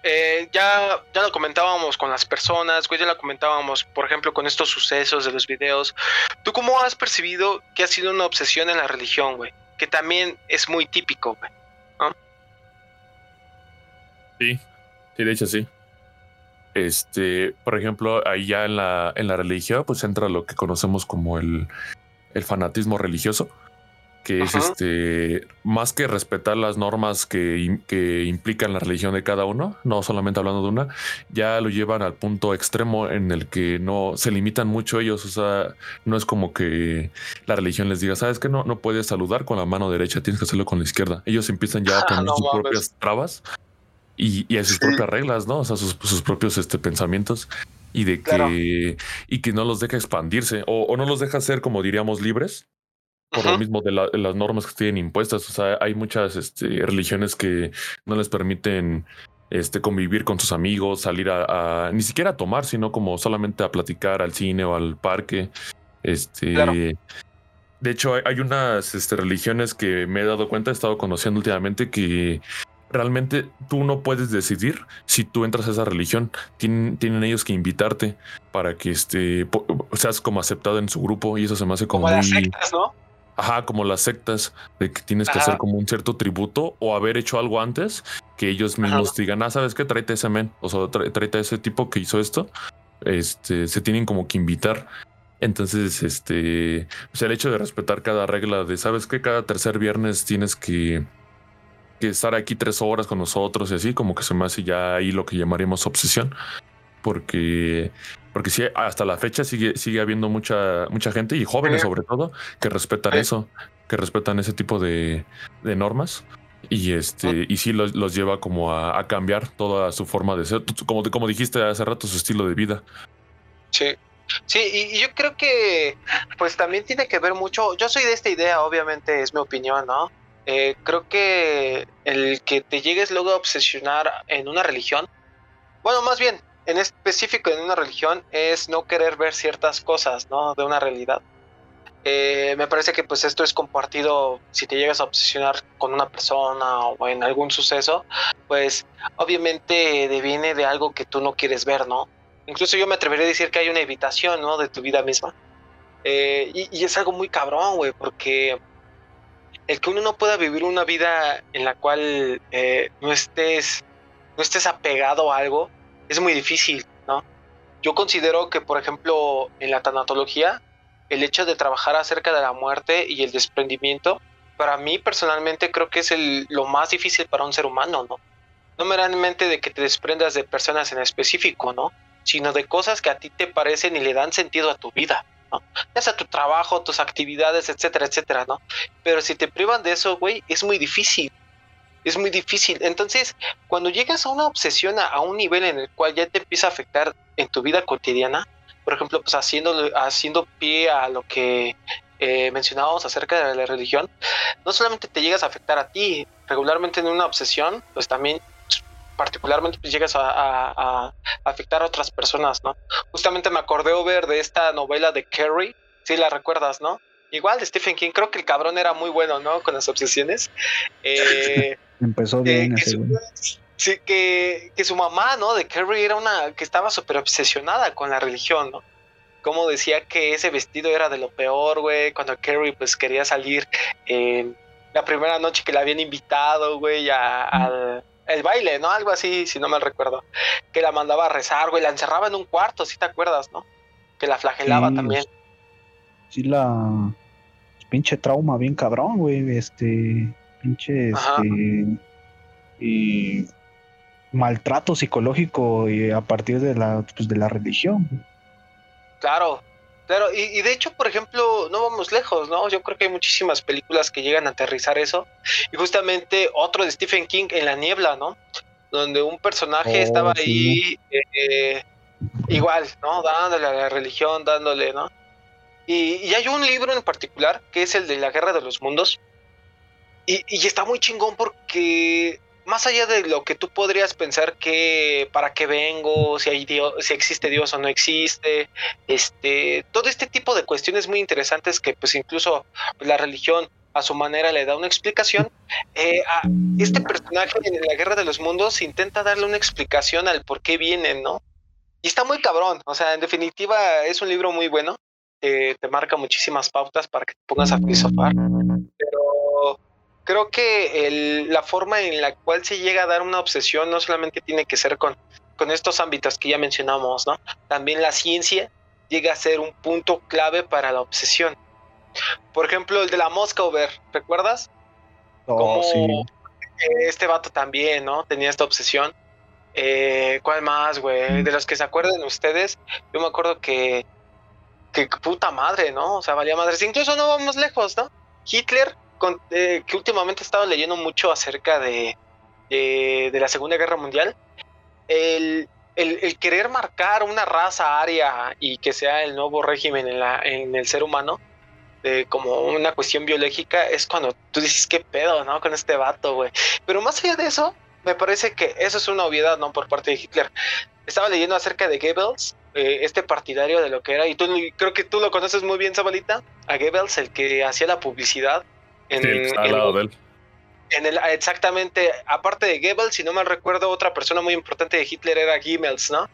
eh, ya, ya lo comentábamos con las personas, güey, ya lo comentábamos, por ejemplo, con estos sucesos de los videos. ¿Tú cómo has percibido que ha sido una obsesión en la religión, güey? Que también es muy típico, güey. Sí, sí, de hecho sí. Este, por ejemplo, ahí ya en la, en la religión, pues entra lo que conocemos como el, el fanatismo religioso, que es este, más que respetar las normas que, que implican la religión de cada uno, no solamente hablando de una, ya lo llevan al punto extremo en el que no se limitan mucho ellos. O sea, no es como que la religión les diga, sabes que no, no puedes saludar con la mano derecha, tienes que hacerlo con la izquierda. Ellos empiezan ya a poner no sus mames. propias trabas y, y a sus Sí. propias reglas, ¿no? O sea, sus, sus propios este, pensamientos y de que, y que no los deja expandirse o, o no los deja ser, como diríamos, libres por lo mismo de la- de las normas que tienen impuestas. O sea, hay muchas este, religiones que no les permiten este, convivir con sus amigos, salir a, a- ni siquiera a tomar, sino como solamente a platicar al cine o al parque. Este, Claro. De hecho, hay, hay unas este, religiones que me he dado cuenta, he estado conociendo últimamente que realmente tú no puedes decidir si tú entras a esa religión. Tienen, tienen ellos que invitarte para que este, seas como aceptado en su grupo y eso se me hace como, Como las muy... sectas, ¿no? Ajá, como las sectas, de que tienes que Ajá. hacer como un cierto tributo o haber hecho algo antes que ellos mismos digan, ah, ¿sabes qué? Tráete a ese men, o sea, tráete a ese tipo que hizo esto. Este, se tienen como que invitar. Entonces, este, pues el hecho de respetar cada regla de, ¿sabes qué? Cada tercer viernes tienes que, que estar aquí tres horas con nosotros y así, como que se me hace ya ahí lo que llamaríamos obsesión. Porque, porque sí, hasta la fecha sigue, sigue habiendo mucha, mucha gente y jóvenes sobre todo que respetan eso, que respetan ese tipo de, de normas. Y este, y sí los, los lleva como a, a cambiar toda su forma de ser, como, como dijiste hace rato, su estilo de vida. Sí. Sí, y, y yo creo que pues también tiene que ver mucho, yo soy de esta idea, obviamente es mi opinión, ¿no? Eh, creo que el que te llegues luego a obsesionar en una religión, bueno, más bien, en específico en una religión, es no querer ver ciertas cosas, ¿no? De una realidad. Eh, me parece que pues esto es compartido si te llegas a obsesionar con una persona o en algún suceso, pues obviamente deviene de algo que tú no quieres ver, ¿no? Incluso yo me atrevería a decir que hay una evitación, ¿no? De tu vida misma. Eh, y, y, es algo muy cabrón, güey, porque el que uno no pueda vivir una vida en la cual eh, no estés no estés apegado a algo es muy difícil, ¿no? Yo considero que, por ejemplo, en la tanatología, el hecho de trabajar acerca de la muerte y el desprendimiento, para mí personalmente creo que es el, lo más difícil para un ser humano, ¿no? No meramente de que te desprendas de personas en específico, ¿no? Sino de cosas que a ti te parecen y le dan sentido a tu vida. ¿no? Ya sea tu trabajo, tus actividades, etcétera, etcétera, ¿no? Pero si te privan de eso, güey, es muy difícil. Es muy difícil. Entonces, cuando llegas a una obsesión a, un nivel en el cual ya te empieza a afectar en tu vida cotidiana, por ejemplo, pues haciendo, haciendo pie a lo que eh, mencionábamos acerca de la religión, no solamente te llegas a afectar a ti, regularmente en una obsesión, pues también particularmente pues, llegas a, afectar a otras personas, ¿no? Justamente me acordé ver de esta novela de Carrie, si la recuerdas, ¿no? Igual de Stephen King, creo que el cabrón era muy bueno, ¿no? Con las obsesiones. Eh, Empezó bien. eh, sí, que, que, su mamá, ¿no? De Carrie era una que estaba súper obsesionada con la religión, ¿no? Como decía que ese vestido era de lo peor, güey, cuando Carrie pues quería salir la primera noche que la habían invitado, güey, al el baile, ¿no? Algo así, si no me recuerdo. Que la mandaba a rezar, güey, la encerraba en un cuarto, si te acuerdas, ¿no? Que la flagelaba sí, también. Sí, la pinche trauma bien cabrón, güey, este pinche este y maltrato psicológico y a partir de la pues, de la religión. Claro, claro, y, y, de hecho, por ejemplo, no vamos lejos, ¿no? Yo creo que hay muchísimas películas que llegan a aterrizar eso. Y justamente otro de Stephen King en La Niebla, ¿no? Donde un personaje oh, estaba sí. ahí eh, igual, ¿no? Dándole a la religión, dándole, ¿no? Y, hay un libro en particular que es el de la Guerra de los Mundos. Y, está muy chingón porque más allá de lo que tú podrías pensar que para qué vengo, si hay Dios, si existe Dios o no existe, este, todo este tipo de cuestiones muy interesantes que pues incluso la religión a su manera le da una explicación. Eh, este personaje en la Guerra de los Mundos intenta darle una explicación al por qué vienen, ¿no? Y está muy cabrón, o sea, en definitiva es un libro muy bueno, eh, te marca muchísimas pautas para que te pongas a filosofar, pero creo que el, la forma en la cual se llega a dar una obsesión no solamente tiene que ser con, con estos ámbitos que ya mencionamos, ¿no? También la ciencia llega a ser un punto clave para la obsesión. Por ejemplo, el de la mosca over, ¿recuerdas? Oh, Como sí. este vato también, ¿no? Tenía esta obsesión. Eh, ¿Cuál más, güey? De los que se acuerden ustedes, yo me acuerdo que, que puta madre, ¿no? O sea, valía madres. Incluso no vamos lejos, ¿no? Hitler con, eh, que últimamente he estado leyendo mucho acerca de, de la Segunda Guerra Mundial, el, el, el, querer marcar una raza aria y que sea el nuevo régimen en, la, en el ser humano, eh, como una cuestión biológica, es cuando tú dices, ¿qué pedo, no? Con este vato, güey. Pero más allá de eso, me parece que eso es una obviedad, ¿no? Por parte de Hitler. Estaba leyendo acerca de Goebbels, eh, este partidario de lo que era, y tú creo que tú lo conoces muy bien, Zabalita, a Goebbels, el que hacía la publicidad en, sí, está al lado de él. En el, exactamente, aparte de Goebbels, si no mal recuerdo, otra persona muy importante de Hitler era Gimmels, ¿no?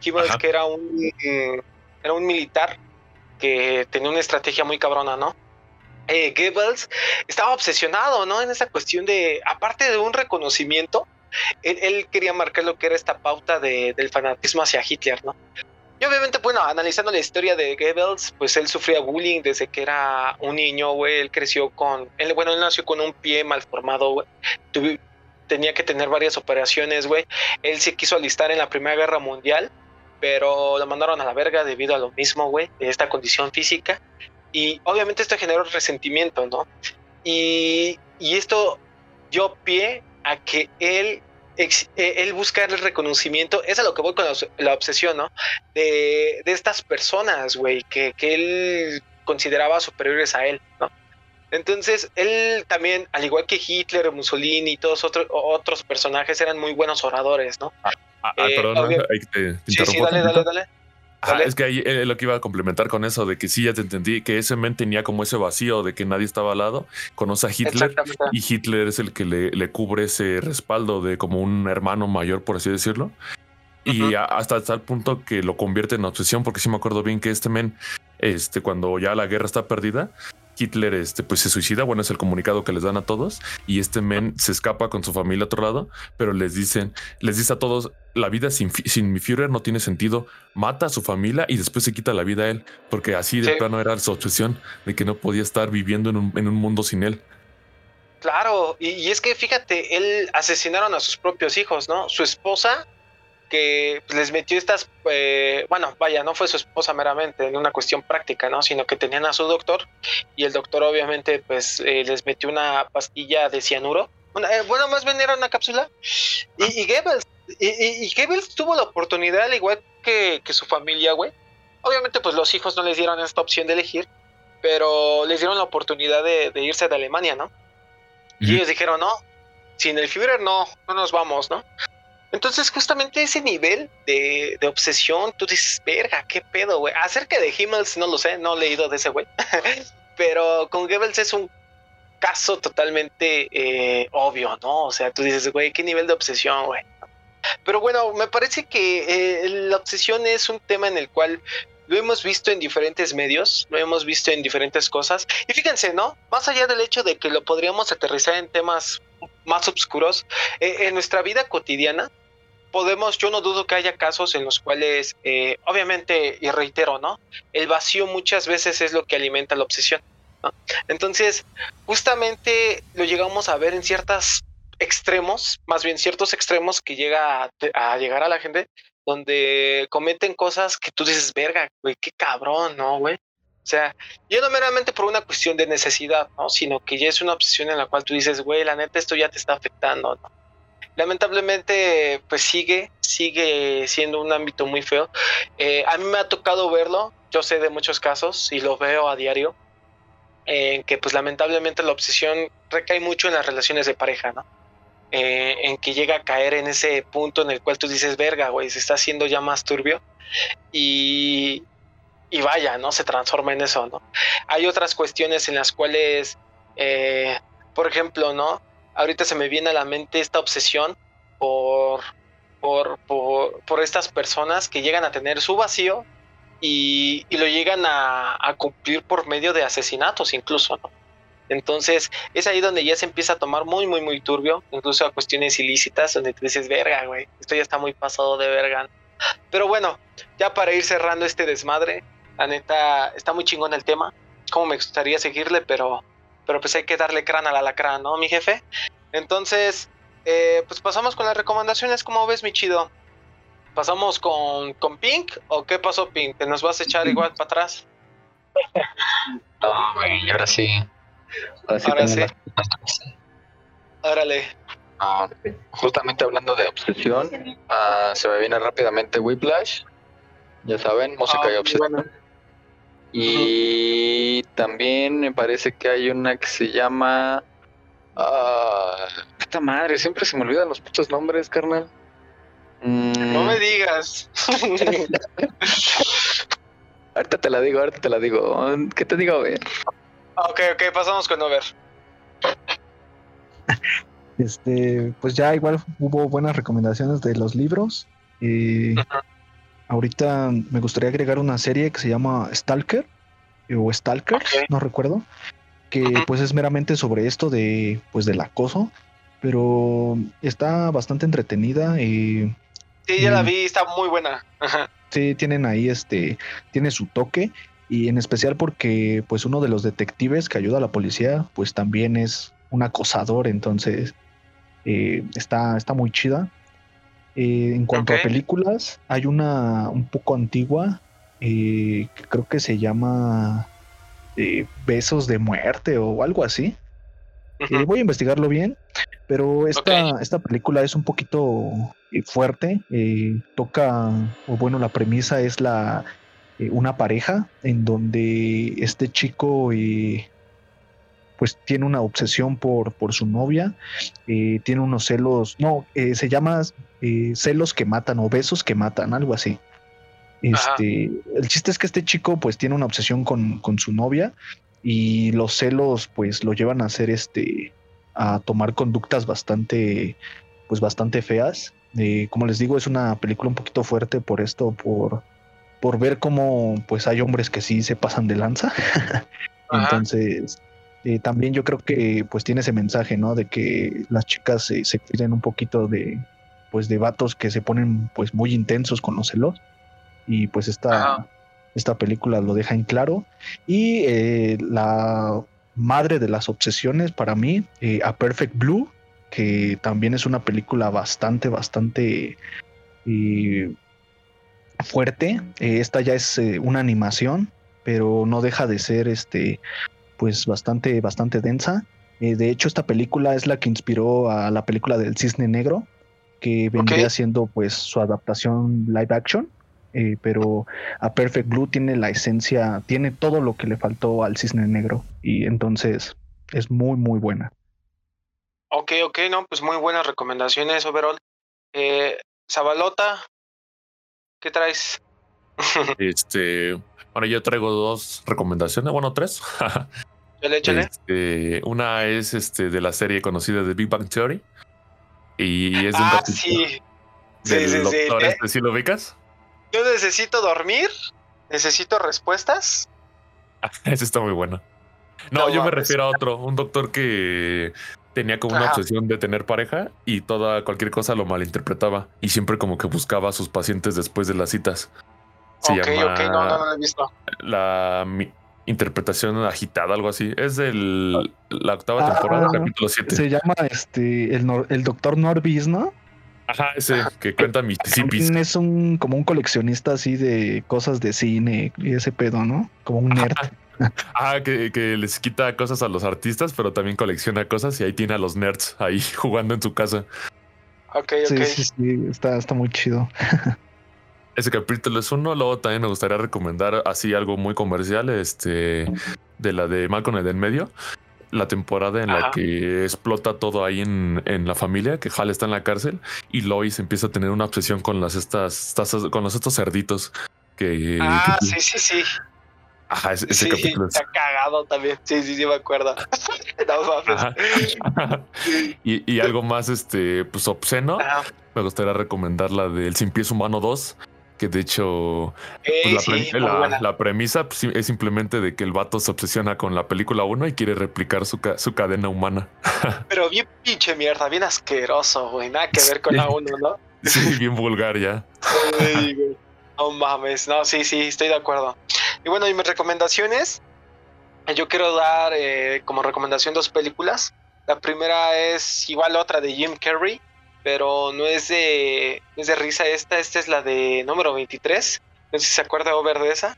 Gimmels, Ajá. que era un, era un militar que tenía una estrategia muy cabrona, ¿no? Eh, Goebbels estaba obsesionado, ¿no? En esa cuestión de, aparte de un reconocimiento, él, él quería marcar lo que era esta pauta de, del fanatismo hacia Hitler, ¿no? Y obviamente, bueno, analizando la historia de Goebbels, pues él sufría bullying desde que era un niño, güey. Él creció con. Él, bueno, él nació con un pie mal formado, güey. Tenía que tener varias operaciones, güey. Él se quiso alistar en la Primera Guerra Mundial, pero lo mandaron a la verga debido a lo mismo, güey, de esta condición física. Y obviamente esto generó resentimiento, ¿no? Y, y esto dio pie a que él ex- eh, él busca el reconocimiento, es a lo que voy con la, obs- la obsesión, ¿no? De, de estas personas, güey, que, que él consideraba superiores a él, ¿no? Entonces, él también, al igual que Hitler, Mussolini y todos otros, otros personajes, eran muy buenos oradores, ¿no? Ah, ah, Eh, perdón, ahí te, te Sí, sí, dale, dale, dale. Es que ahí es lo que iba a complementar con eso, de que sí, ya te entendí, que ese men tenía como ese vacío de que nadie estaba al lado, conoce a Hitler y Hitler es el que le, le cubre ese respaldo de como un hermano mayor, por así decirlo. Y a- hasta tal punto que lo convierte en obsesión, porque sí me acuerdo bien que este men, este, cuando ya la guerra está perdida, Hitler este, pues se suicida, bueno, es el comunicado que les dan a todos, y este men se escapa con su familia a otro lado, pero les dicen, les dice a todos, la vida sin, sin mi Führer no tiene sentido, mata a su familia y después se quita la vida a él, porque así de Sí. plano era su obsesión de que no podía estar viviendo en un, en un mundo sin él. Claro, y, y es que fíjate, él asesinaron a sus propios hijos, ¿no? Su esposa, que les metió estas, eh, bueno, vaya, no fue su esposa meramente, en una cuestión práctica, ¿no? Sino que tenían a su doctor y el doctor obviamente pues eh, les metió una pastilla de cianuro. Una- eh, bueno, más bien era una cápsula. Y, y Goebbels, y, y- y Goebbels tuvo la oportunidad, al igual que, que su familia, güey. Obviamente pues los hijos no les dieron esta opción de elegir, pero les dieron la oportunidad de, de irse de Alemania, ¿no? Y ellos dijeron, no, sin el Führer no, no nos vamos, ¿no? Entonces, justamente ese nivel de, de obsesión, tú dices, verga, qué pedo, güey. Acerca de Himmels, no lo sé, no he leído de ese güey. Pero con Goebbels es un caso totalmente eh, obvio, ¿no? O sea, tú dices, güey, qué nivel de obsesión, güey. Pero bueno, me parece que eh, la obsesión es un tema en el cual lo hemos visto en diferentes medios, lo hemos visto en diferentes cosas. Y fíjense, ¿no? Más allá del hecho de que lo podríamos aterrizar en temas más oscuros, eh, en nuestra vida cotidiana, podemos, yo no dudo que haya casos en los cuales, eh, obviamente, y reitero, ¿no? El vacío muchas veces es lo que alimenta la obsesión. ¿no? Entonces, justamente lo llegamos a ver en ciertos extremos, más bien ciertos extremos que llega a, a llegar a la gente, donde cometen cosas que tú dices, verga, güey, qué cabrón, ¿no, güey? O sea, ya no meramente por una cuestión de necesidad, ¿no? Sino que ya es una obsesión en la cual tú dices, güey, la neta, esto ya te está afectando, ¿no? Lamentablemente, pues sigue, sigue siendo un ámbito muy feo. Eh, a mí me ha tocado verlo, yo sé de muchos casos y lo veo a diario, en que pues lamentablemente la obsesión recae mucho en las relaciones de pareja, ¿no? Eh, en que llega a caer en ese punto en el cual tú dices, verga, güey, se está haciendo ya más turbio y, y vaya, ¿no? Se transforma en eso, ¿no? Hay otras cuestiones en las cuales, eh, por ejemplo, ¿no? Ahorita se me viene a la mente esta obsesión por, por, por, estas personas que llegan a tener su vacío y, y lo llegan a, cumplir por medio de asesinatos incluso. Entonces es ahí donde ya se empieza a tomar muy, muy, muy turbio, incluso a cuestiones ilícitas, donde tú dices, verga, güey, esto ya está muy pasado de verga. Pero bueno, ya para ir cerrando este desmadre, la neta, está muy chingón el tema, como me gustaría seguirle, pero, pero pues hay que darle crán al alacrán, ¿no, mi jefe? Entonces, eh, pues pasamos con las recomendaciones, ¿cómo ves, mi chido? ¿Pasamos con, con Pink o qué pasó, Pink? ¿Te nos vas a echar igual para atrás? No, güey, ahora sí. Ahora sí. Ahora sí. las- Órale. Ah, justamente hablando de obsesión, ah, se me viene rápidamente Whiplash. Ya saben, música Ah, y obsesión. bueno. Y también me parece que hay una que se llama. Ah, esta madre, siempre se me olvidan los putos nombres, carnal. Mm, No me digas. ahorita te la digo, ahorita te la digo. ¿Qué te digo, güey? ok, ok, pasamos con Over. Este, pues ya igual hubo buenas recomendaciones de los libros. Eh, ahorita me gustaría agregar una serie que se llama Stalker o Stalkers, Ok. no recuerdo, que pues es meramente sobre esto de pues del acoso, pero está bastante entretenida y Sí, ya la vi, está muy buena. Ajá. sí tienen ahí este tiene su toque y en especial porque pues uno de los detectives que ayuda a la policía pues también es un acosador entonces eh, está está muy chida Eh, en cuanto a películas hay una un poco antigua eh, que creo que se llama eh, besos de muerte o algo así. Eh, voy a investigarlo bien Pero esta, esta película es un poquito eh, fuerte. toca, o bueno, la premisa es la una pareja en donde este chico pues tiene una obsesión por, por su novia, eh, tiene unos celos, no, eh, se llama eh, celos que matan o besos que matan, algo así. Ajá. Este, el chiste es que este chico pues tiene una obsesión con, con su novia y los celos pues lo llevan a hacer este a tomar conductas bastante pues bastante feas. Eh, como les digo, es una película un poquito fuerte por esto, por, por ver cómo pues hay hombres que sí se pasan de lanza. Entonces, eh, también yo creo que pues tiene ese mensaje, ¿no? De que las chicas se, se cuiden un poquito de pues de vatos que se ponen pues muy intensos con los celos. Y pues esta, Ajá. esta película lo deja en claro. Y eh, la madre de las obsesiones para mí, eh, A Perfect Blue, que también es una película bastante, bastante eh, fuerte. Eh, esta ya es una animación, pero no deja de ser este, pues bastante, bastante densa. De hecho, esta película es la que inspiró a la película del Cisne Negro, que vendría siendo pues su adaptación live action. Eh, pero a Perfect Blue tiene la esencia, tiene todo lo que le faltó al Cisne Negro y entonces es muy muy buena. Ok, ok, no, pues muy buenas recomendaciones, overall. Eh, Zabalota, ¿qué traes? Este, bueno, yo traigo dos recomendaciones, bueno, tres. Échale, échale. Este, una es este de la serie conocida de Big Bang Theory. Y es de un Ah, sí. Sí, del sí, sí. doctor Eh, este, ¿sí lo ubicas? Yo necesito dormir, necesito respuestas. Ese está muy bueno. No, No yo me refiero a otro, un doctor que tenía como una Ajá. obsesión de tener pareja y toda cualquier cosa lo malinterpretaba y siempre como que buscaba a sus pacientes después de las citas. Se ok, llama ok, no, no, no lo he visto. la mi- interpretación agitada, algo así. Es del la octava Ah, temporada, capítulo 7. Se llama este el, el doctor Norbis, ¿no? Ajá, ese que cuenta. También es un como un coleccionista así de cosas de cine y ese pedo, ¿no? Como un nerd. Ah, que, que les quita cosas a los artistas, pero también colecciona cosas y ahí tiene a los nerds ahí jugando en su casa. Ok, ok. Sí, sí, sí, está, está muy chido. Ese capítulo es uno. Luego también me gustaría recomendar así algo muy comercial, este, de la de Malcolm en el medio. La temporada en la que explota todo ahí en, en la familia, que Hal está en la cárcel y Lois empieza a tener una obsesión con las estas tazas, con los estos cerditos que, ah, que- sí, sí, sí. ajá, ese, ese Sí, capítulo es- está cagado también. Sí, sí, sí, me acuerdo. no mames. Ajá. y, y algo más este pues obsceno Ajá. me gustaría recomendar la del Sin Pies Humano 2 que de hecho pues, la, sí, pre- muy la- buena. la premisa pues, es simplemente de que el vato se obsesiona con la película 1 y quiere replicar su, ca- su cadena humana Pero bien pinche mierda, bien asqueroso, güey. Nada que ver con la 1, ¿no? sí bien vulgar ya güey. No mames, no, sí, sí, estoy de acuerdo. Y bueno, y mis recomendaciones, yo quiero dar eh, como recomendación dos películas. La primera es igual otra de Jim Carrey, pero no es de, no es de risa esta, esta es la de número 23. No sé si se acuerda Over de esa.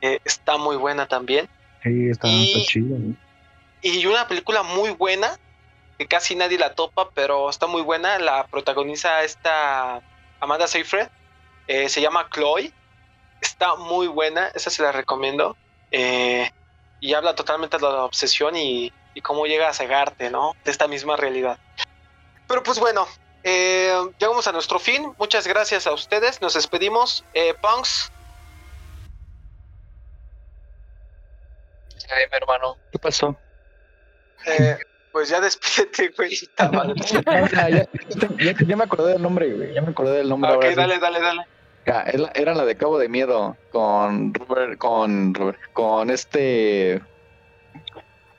Eh, está muy buena también. Sí, está, Y- está chido. ¿no? Y una película muy buena, que casi nadie la topa, pero está muy buena. La protagoniza esta Amanda Seyfried. eh, se llama Chloe. Está muy buena, esa se la recomiendo. Eh, y habla totalmente de la obsesión y, y cómo llega a cegarte, ¿no? De esta misma realidad. Pero pues bueno, eh, llegamos a nuestro fin. Muchas gracias a ustedes. Nos despedimos. Eh, Punks, Ay, mi hermano. ¿Qué pasó? eh, pues ya despídete, güey. Está mal. Ya, ya, ya, ya- ya me acordé del nombre, güey. Ya me acordé del nombre. ok, ahora sí. dale, dale, dale. Era la de Cabo de Miedo con Robert, con Robert, con este,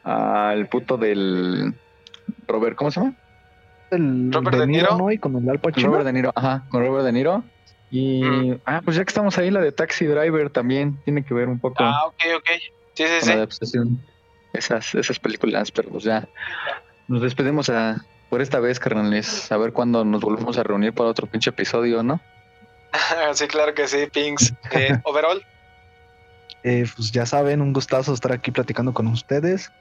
ah, el puto del Robert, ¿cómo se llama? El Robert de De Niro. Y con el Al Pacino. Robert De Niro, ajá, con Robert De Niro. Y, Mm. ah, pues ya que estamos ahí, la de Taxi Driver también tiene que ver un poco Ah, ok, ok. Sí, sí, con la sí. de obsesión. Esas, esas películas, pero pues ya nos despedimos a, por esta vez, carnales. A ver cuándo nos volvemos a reunir para otro pinche episodio, ¿no? sí, claro que sí, Pinks. Eh, overall, Eh, pues ya saben, un gustazo estar aquí platicando con ustedes.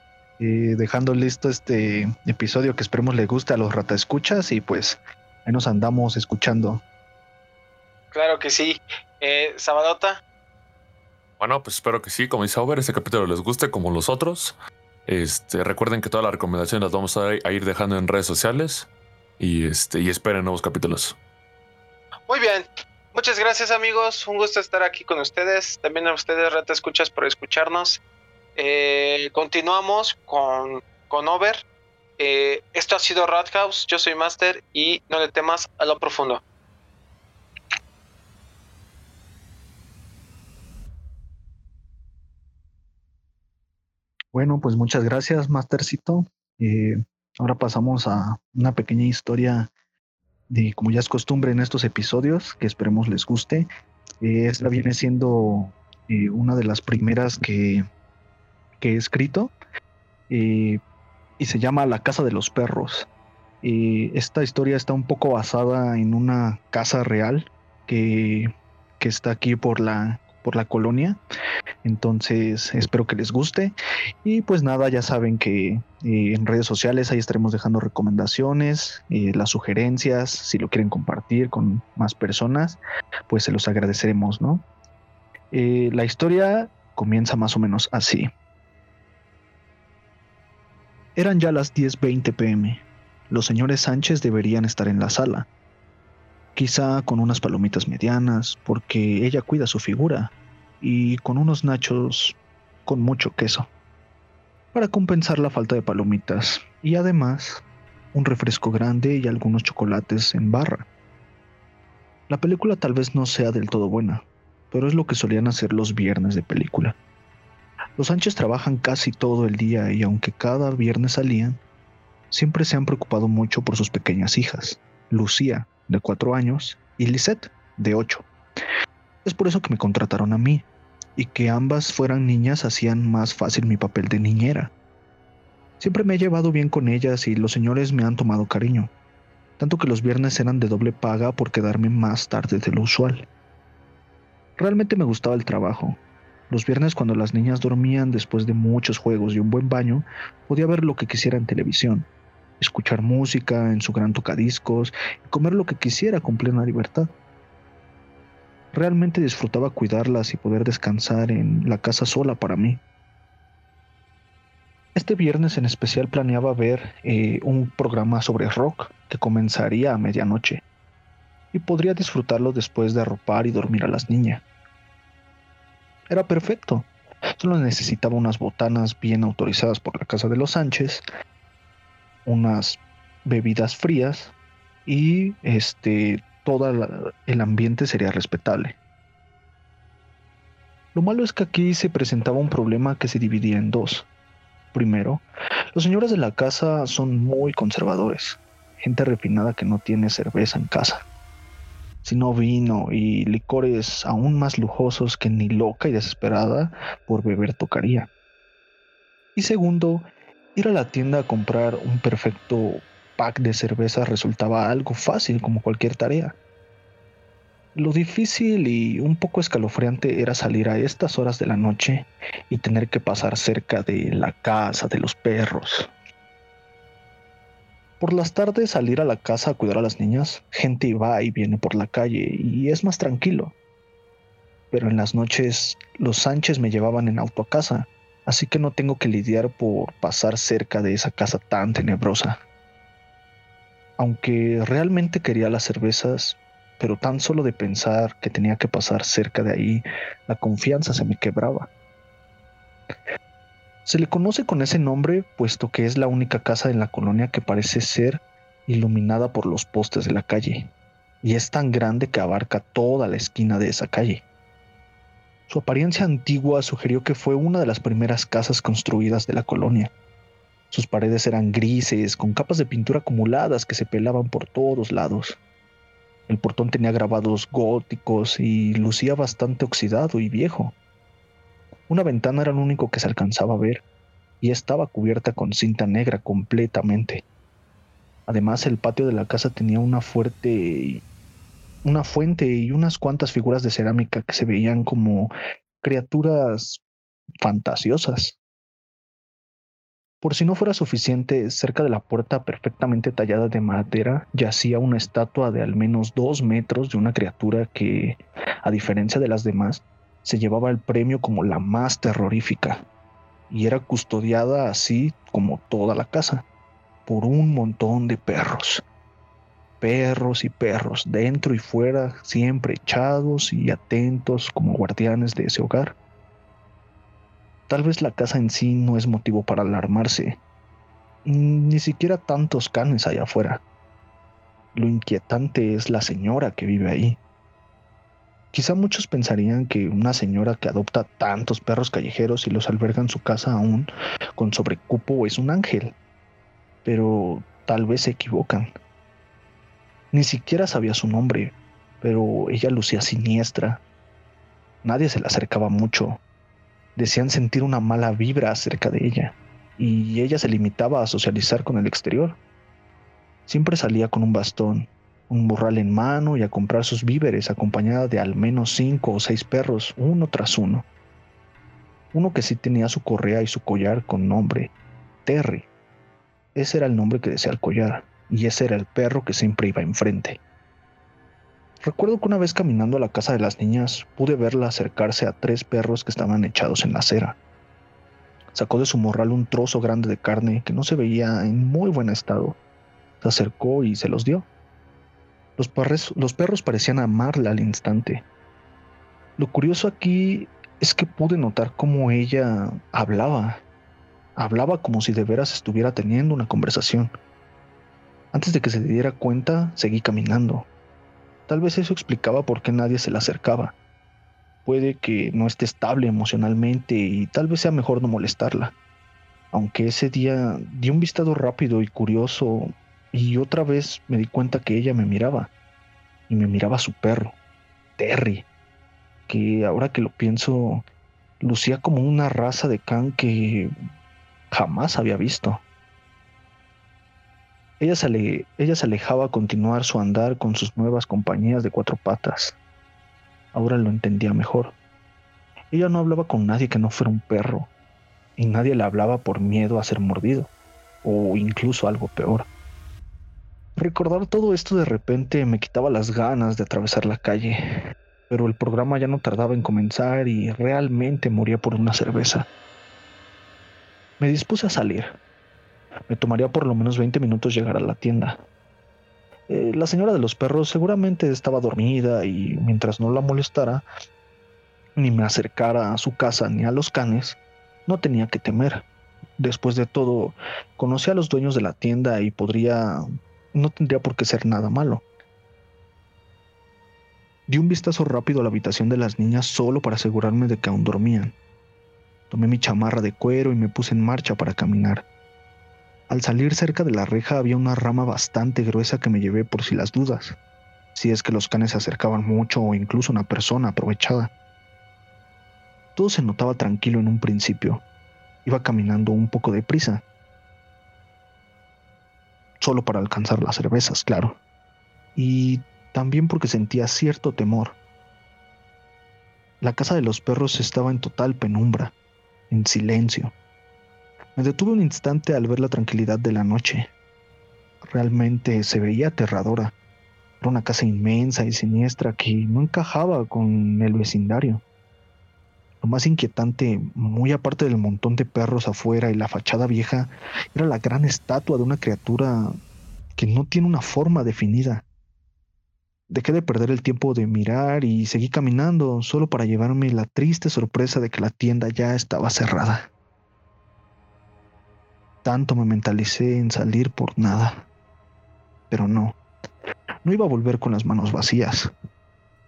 Eh, dejando listo este episodio que esperemos le guste a los rata escuchas y pues ahí nos andamos escuchando. Claro que sí. Eh, Sabadota. Bueno, pues espero que sí, como dice Over, este capítulo les guste como los otros. Este, recuerden que todas las recomendaciones las vamos a ir dejando en redes sociales y este y esperen nuevos capítulos. Muy bien. Muchas gracias amigos, un gusto estar aquí con ustedes. También a ustedes, Rata Escuchas, por escucharnos. Eh, continuamos con, con Over. Eh, esto ha sido Rat House, yo soy Master y no le temas a lo profundo. Bueno, pues muchas gracias, Mastercito. Eh, ahora pasamos a una pequeña historia de, como ya es costumbre en estos episodios, que esperemos les guste. Esta viene siendo una de las primeras que, que he escrito y se llama La Casa de los Perros. esta historia está un poco basada en una casa real que, que está aquí por la, por la colonia. Entonces espero que les guste. Y pues nada, ya saben que eh, en redes sociales ahí estaremos dejando recomendaciones, eh, las sugerencias, si lo quieren compartir con más personas, pues se los agradeceremos, ¿no? Eh, la historia comienza más o menos así. Eran ya las 10.20 pm. Los señores Sánchez deberían estar en la sala quizá con unas palomitas medianas, porque ella cuida su figura, y con unos nachos con mucho queso, para compensar la falta de palomitas, y además un refresco grande y algunos chocolates en barra. La película tal vez no sea del todo buena, pero es lo que solían hacer los viernes de película. Los Sánchez trabajan casi todo el día y aunque cada viernes salían, siempre se han preocupado mucho por sus pequeñas hijas, Lucía, de cuatro años, y Lisette, de ocho. Es por eso que me contrataron a mí, y que ambas fueran niñas hacían más fácil mi papel de niñera. Siempre me he llevado bien con ellas y los señores me han tomado cariño, tanto que los viernes eran de doble paga por quedarme más tarde de lo usual. Realmente me gustaba el trabajo. Los viernes cuando las niñas dormían después de muchos juegos y un buen baño, podía ver lo que quisiera en televisión, escuchar música en su gran tocadiscos y comer lo que quisiera con plena libertad. Realmente disfrutaba cuidarlas y poder descansar en la casa sola para mí. Este viernes en especial planeaba ver eh, un programa sobre rock que comenzaría a medianoche y podría disfrutarlo después de arropar y dormir a las niñas. Era perfecto. Solo necesitaba unas botanas bien autorizadas por la casa de los Sánchez, unas bebidas frías y este todo el ambiente sería respetable. Lo malo es que aquí se presentaba un problema que se dividía en dos. Primero, los señores de la casa son muy conservadores, gente refinada que no tiene cerveza en casa, sino vino y licores aún más lujosos que ni loca y desesperada por beber tocaría. Y segundo, ir a la tienda a comprar un perfecto pack de cerveza resultaba algo fácil como cualquier tarea. Lo difícil y un poco escalofriante era salir a estas horas de la noche y tener que pasar cerca de la casa de los perros. Por las tardes salir a la casa a cuidar a las niñas, gente va y viene por la calle y es más tranquilo. Pero en las noches los Sánchez me llevaban en auto a casa, así que no tengo que lidiar por pasar cerca de esa casa tan tenebrosa. Aunque realmente quería las cervezas, pero tan solo de pensar que tenía que pasar cerca de ahí, la confianza se me quebraba. Se le conoce con ese nombre puesto que es la única casa en la colonia que parece ser iluminada por los postes de la calle, y es tan grande que abarca toda la esquina de esa calle. Su apariencia antigua sugirió que fue una de las primeras casas construidas de la colonia. Sus paredes eran grises, con capas de pintura acumuladas que se pelaban por todos lados. El portón tenía grabados góticos y lucía bastante oxidado y viejo. Una ventana era lo único que se alcanzaba a ver y estaba cubierta con cinta negra completamente. Además, el patio de la casa tenía una fuerte una fuente y unas cuantas figuras de cerámica que se veían como criaturas fantasiosas. Por si no fuera suficiente, cerca de la puerta perfectamente tallada de madera yacía una estatua de al menos dos metros de una criatura que, a diferencia de las demás, se llevaba el premio como la más terrorífica y era custodiada así como toda la casa por un montón de perros. Perros y perros, dentro y fuera, siempre echados y atentos como guardianes de ese hogar. Tal vez la casa en sí no es motivo para alarmarse. Ni siquiera tantos canes allá afuera. Lo inquietante es la señora que vive ahí. Quizá muchos pensarían que una señora que adopta tantos perros callejeros y los alberga en su casa aún con sobrecupo es un ángel. Pero tal vez se equivocan. Ni siquiera sabía su nombre, pero ella lucía siniestra. Nadie se le acercaba mucho. Decían sentir una mala vibra acerca de ella, y ella se limitaba a socializar con el exterior. Siempre salía con un bastón, un morral en mano y a comprar sus víveres acompañada de al menos cinco o seis perros, uno tras uno. Uno que sí tenía su correa y su collar con nombre, Terry. Ese era el nombre que decía el collar, y ese era el perro que siempre iba enfrente. Recuerdo que una vez caminando a la casa de las niñas pude verla acercarse a tres perros que estaban echados en la acera. Sacó de su morral un trozo grande de carne que no se veía en muy buen estado. Se acercó y se los dio. Los, los perros parecían amarla al instante. Lo curioso aquí es que pude notar cómo ella hablaba. Hablaba como si de veras estuviera teniendo una conversación. Antes de que se diera cuenta, seguí caminando. Tal vez eso explicaba por qué nadie se le acercaba. Puede que no esté estable emocionalmente y tal vez sea mejor no molestarla. Aunque ese día di un vistazo rápido y curioso y otra vez me di cuenta que ella me miraba. Y me miraba su perro, Terry, que ahora que lo pienso, lucía como una raza de can que jamás había visto. Ella se, ella se alejaba a continuar su andar con sus nuevas compañías de cuatro patas. Ahora lo entendía mejor. Ella no hablaba con nadie que no fuera un perro, y nadie le hablaba por miedo a ser mordido, o incluso algo peor. Recordar todo esto de repente me quitaba las ganas de atravesar la calle, pero el programa ya no tardaba en comenzar y realmente moría por una cerveza. Me dispuse a salir. Me tomaría por lo menos 20 minutos llegar a la tienda. Eh, la señora de los perros seguramente estaba dormida y mientras no la molestara, ni me acercara a su casa ni a los canes, no tenía que temer. Después de todo, conocía a los dueños de la tienda y podría no tendría por qué ser nada malo. Di un vistazo rápido a la habitación de las niñas solo para asegurarme de que aún dormían. Tomé mi chamarra de cuero y me puse en marcha para caminar. Al salir cerca de la reja había una rama bastante gruesa que me llevé por si las dudas, si es que los canes se acercaban mucho o incluso una persona aprovechada. Todo se notaba tranquilo en un principio. Iba caminando un poco deprisa, solo para alcanzar las cervezas, claro. Y también porque sentía cierto temor. La casa de los perros estaba en total penumbra, en silencio. Me detuve un instante al ver la tranquilidad de la noche. Realmente se veía aterradora. Era una casa inmensa y siniestra que no encajaba con el vecindario. Lo más inquietante, muy aparte del montón de perros afuera y la fachada vieja, era la gran estatua de una criatura que no tiene una forma definida. Dejé de perder el tiempo de mirar y seguí caminando solo para llevarme la triste sorpresa de que la tienda ya estaba cerrada. Tanto me mentalicé en salir por nada. Pero no, no iba a volver con las manos vacías.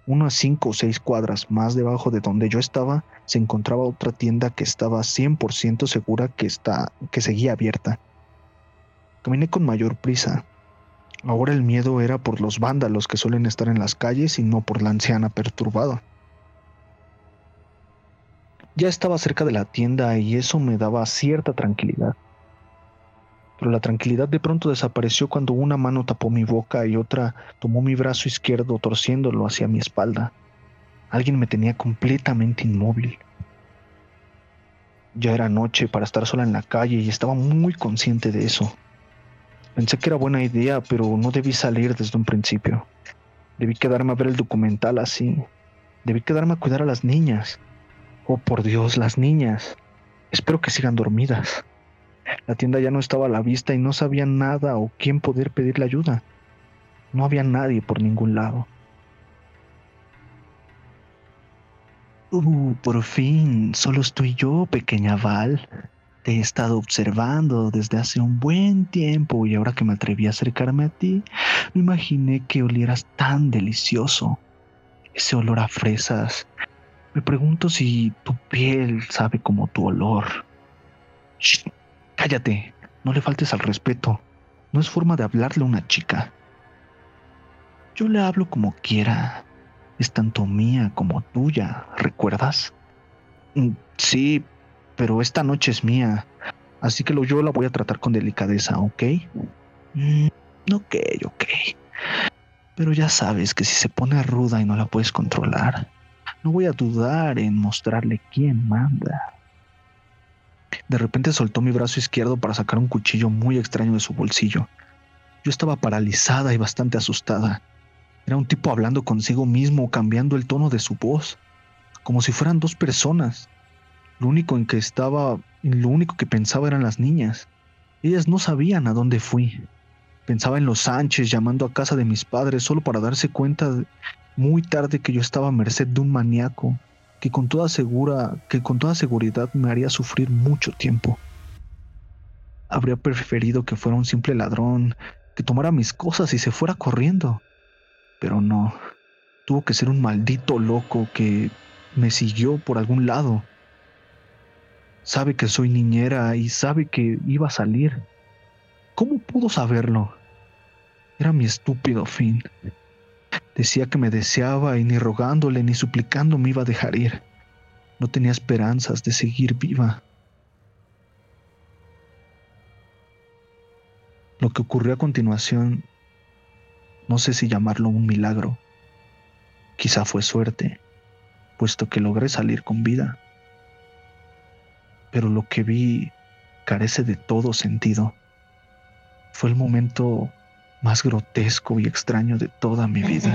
Unas cinco o seis cuadras más debajo de donde yo estaba se encontraba otra tienda que estaba 100% segura que, está, que seguía abierta. Caminé con mayor prisa. Ahora el miedo era por los vándalos que suelen estar en las calles y no por la anciana perturbada. Ya estaba cerca de la tienda y eso me daba cierta tranquilidad pero la tranquilidad de pronto desapareció cuando una mano tapó mi boca y otra tomó mi brazo izquierdo torciéndolo hacia mi espalda. Alguien me tenía completamente inmóvil. Ya era noche para estar sola en la calle y estaba muy consciente de eso. Pensé que era buena idea, pero no debí salir desde un principio. Debí quedarme a ver el documental así. Debí quedarme a cuidar a las niñas. Oh, por Dios, las niñas. Espero que sigan dormidas. La tienda ya no estaba a la vista y no sabía nada o quién poder pedirle ayuda. No había nadie por ningún lado. Uh, por fin, solo estoy yo, pequeña Val. Te he estado observando desde hace un buen tiempo y ahora que me atreví a acercarme a ti, me imaginé que olieras tan delicioso. Ese olor a fresas. Me pregunto si tu piel sabe como tu olor. Shh, cállate, no le faltes al respeto. No es forma de hablarle a una chica. Yo le hablo como quiera. Es tanto mía como tuya, ¿recuerdas? Mm, Sí, pero esta noche es mía. Así que yo la voy a tratar con delicadeza, ¿ok? Mm, ok, ok. Pero ya sabes que si se pone ruda y no la puedes controlar, no voy a dudar en mostrarle quién manda. De repente soltó mi brazo izquierdo para sacar un cuchillo muy extraño de su bolsillo. Yo estaba paralizada y bastante asustada. Era un tipo hablando consigo mismo, cambiando el tono de su voz, como si fueran dos personas. Lo único en que estaba, lo único que pensaba eran las niñas. Ellas no sabían a dónde fui. Pensaba en los Sánchez llamando a casa de mis padres solo para darse cuenta muy tarde que yo estaba a merced de un maníaco que con toda segura, que con toda seguridad me haría sufrir mucho tiempo. Habría preferido que fuera un simple ladrón, que tomara mis cosas y se fuera corriendo. Pero no. Tuvo que ser un maldito loco que me siguió por algún lado. Sabe que soy niñera y sabe que iba a salir. ¿Cómo pudo saberlo? Era mi estúpido fin. Decía que me deseaba y ni rogándole ni suplicando me iba a dejar ir. No tenía esperanzas de seguir viva. Lo que ocurrió a continuación, no sé si llamarlo un milagro. Quizá fue suerte, puesto que logré salir con vida. Pero lo que vi carece de todo sentido. Fue el momento más grotesco y extraño de toda mi vida.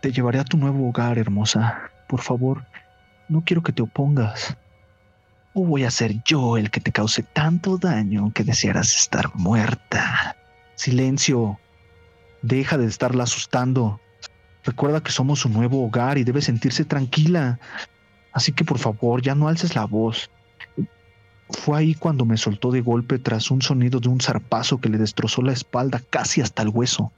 Te llevaré a tu nuevo hogar, hermosa. Por favor, no quiero que te opongas. ¿O voy a ser yo el que te cause tanto daño que desearas estar muerta? Silencio. Deja de estarla asustando. Recuerda que somos su nuevo hogar y debe sentirse tranquila. Así que por favor, ya no alces la voz. Fue ahí cuando me soltó de golpe tras un sonido de un zarpazo que le destrozó la espalda casi hasta el hueso.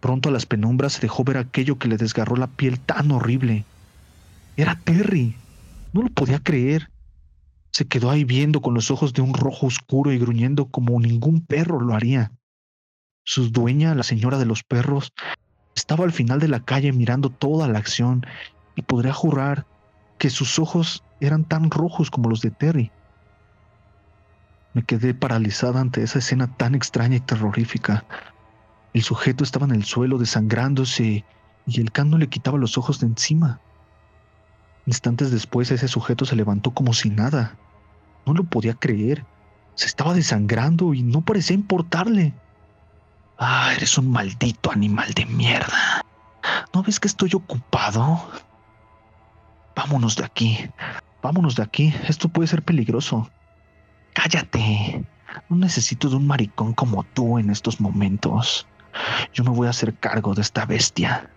Pronto a las penumbras se dejó ver aquello que le desgarró la piel tan horrible. Era Terry. No lo podía creer. Se quedó ahí viendo con los ojos de un rojo oscuro y gruñendo como ningún perro lo haría. Su dueña, la señora de los perros, estaba al final de la calle mirando toda la acción y podría jurar que sus ojos eran tan rojos como los de Terry. Me quedé paralizada ante esa escena tan extraña y terrorífica. El sujeto estaba en el suelo desangrándose y el can no le quitaba los ojos de encima. Instantes después ese sujeto se levantó como si nada. No lo podía creer. Se estaba desangrando y no parecía importarle. Ah, eres un maldito animal de mierda. ¿No ves que estoy ocupado? Vámonos de aquí. Vámonos de aquí. Esto puede ser peligroso. Cállate. No necesito de un maricón como tú en estos momentos. Yo me voy a hacer cargo de esta bestia.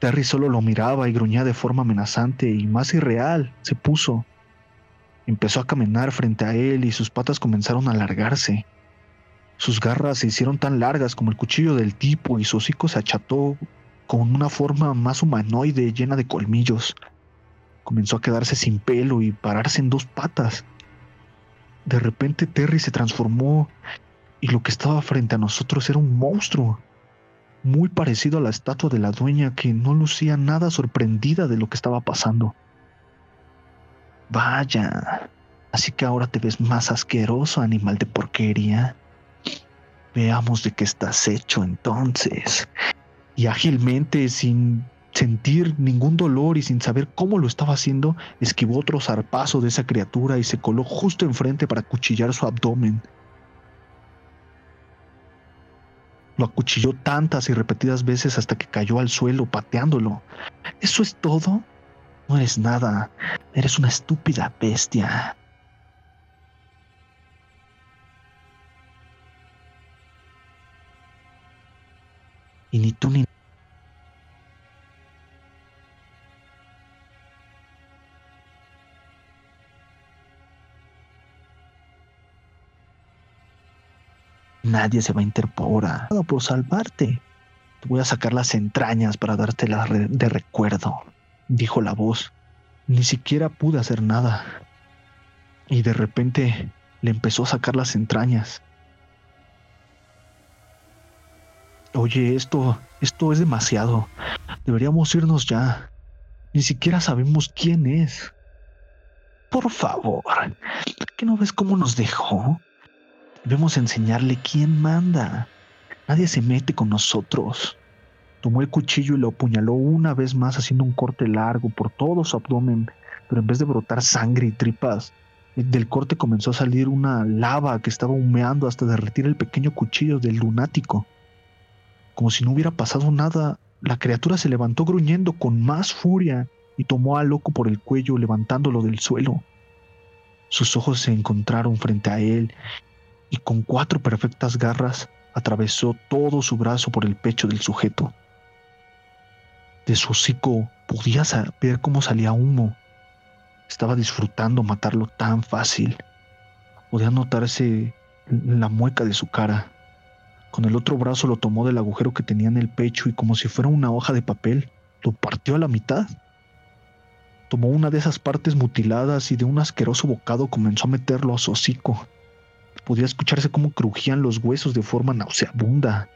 Terry solo lo miraba y gruñía de forma amenazante y más irreal. Se puso. Empezó a caminar frente a él y sus patas comenzaron a alargarse. Sus garras se hicieron tan largas como el cuchillo del tipo y su hocico se acható con una forma más humanoide llena de colmillos. Comenzó a quedarse sin pelo y pararse en dos patas. De repente Terry se transformó y lo que estaba frente a nosotros era un monstruo, muy parecido a la estatua de la dueña que no lucía nada sorprendida de lo que estaba pasando. Vaya, así que ahora te ves más asqueroso, animal de porquería. Veamos de qué estás hecho entonces. Y ágilmente, sin, sentir ningún dolor y sin saber cómo lo estaba haciendo, esquivó otro zarpazo de esa criatura y se coló justo enfrente para cuchillar su abdomen. Lo acuchilló tantas y repetidas veces hasta que cayó al suelo pateándolo. ¿Eso es todo? No eres nada. Eres una estúpida bestia. Y ni tú ni Nadie se va a interporar por salvarte. Te voy a sacar las entrañas para darte la de recuerdo, dijo la voz. Ni siquiera pude hacer nada. Y de repente le empezó a sacar las entrañas. Oye, esto, esto es demasiado. Deberíamos irnos ya. Ni siquiera sabemos quién es. Por favor, ¿qué no ves cómo nos dejó? Debemos enseñarle quién manda. Nadie se mete con nosotros. Tomó el cuchillo y lo apuñaló una vez más haciendo un corte largo por todo su abdomen, pero en vez de brotar sangre y tripas, del corte comenzó a salir una lava que estaba humeando hasta derretir el pequeño cuchillo del lunático. Como si no hubiera pasado nada, la criatura se levantó gruñendo con más furia y tomó al loco por el cuello levantándolo del suelo. Sus ojos se encontraron frente a él y con cuatro perfectas garras atravesó todo su brazo por el pecho del sujeto. De su hocico podía ver cómo salía humo. Estaba disfrutando matarlo tan fácil. Podía notarse la mueca de su cara. Con el otro brazo lo tomó del agujero que tenía en el pecho y como si fuera una hoja de papel, lo partió a la mitad. Tomó una de esas partes mutiladas y de un asqueroso bocado comenzó a meterlo a su hocico. Podía escucharse cómo crujían los huesos de forma nauseabunda.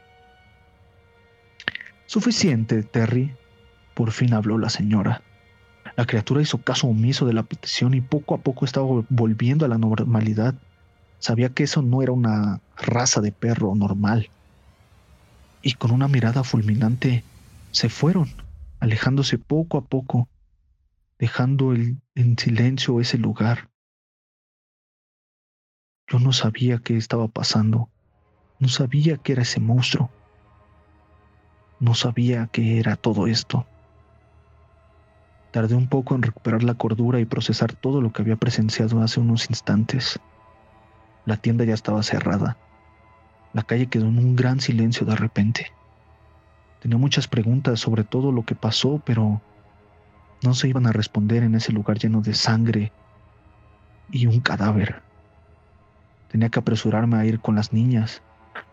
Suficiente, Terry. Por fin habló la señora. La criatura hizo caso omiso de la petición y poco a poco estaba volviendo a la normalidad. Sabía que eso no era una raza de perro normal. Y con una mirada fulminante se fueron, alejándose poco a poco, dejando en silencio ese lugar. Yo no sabía qué estaba pasando. No sabía qué era ese monstruo. No sabía qué era todo esto. Tardé un poco en recuperar la cordura y procesar todo lo que había presenciado hace unos instantes. La tienda ya estaba cerrada. La calle quedó en un gran silencio de repente. Tenía muchas preguntas sobre todo lo que pasó, pero no se iban a responder en ese lugar lleno de sangre y un cadáver. Tenía que apresurarme a ir con las niñas.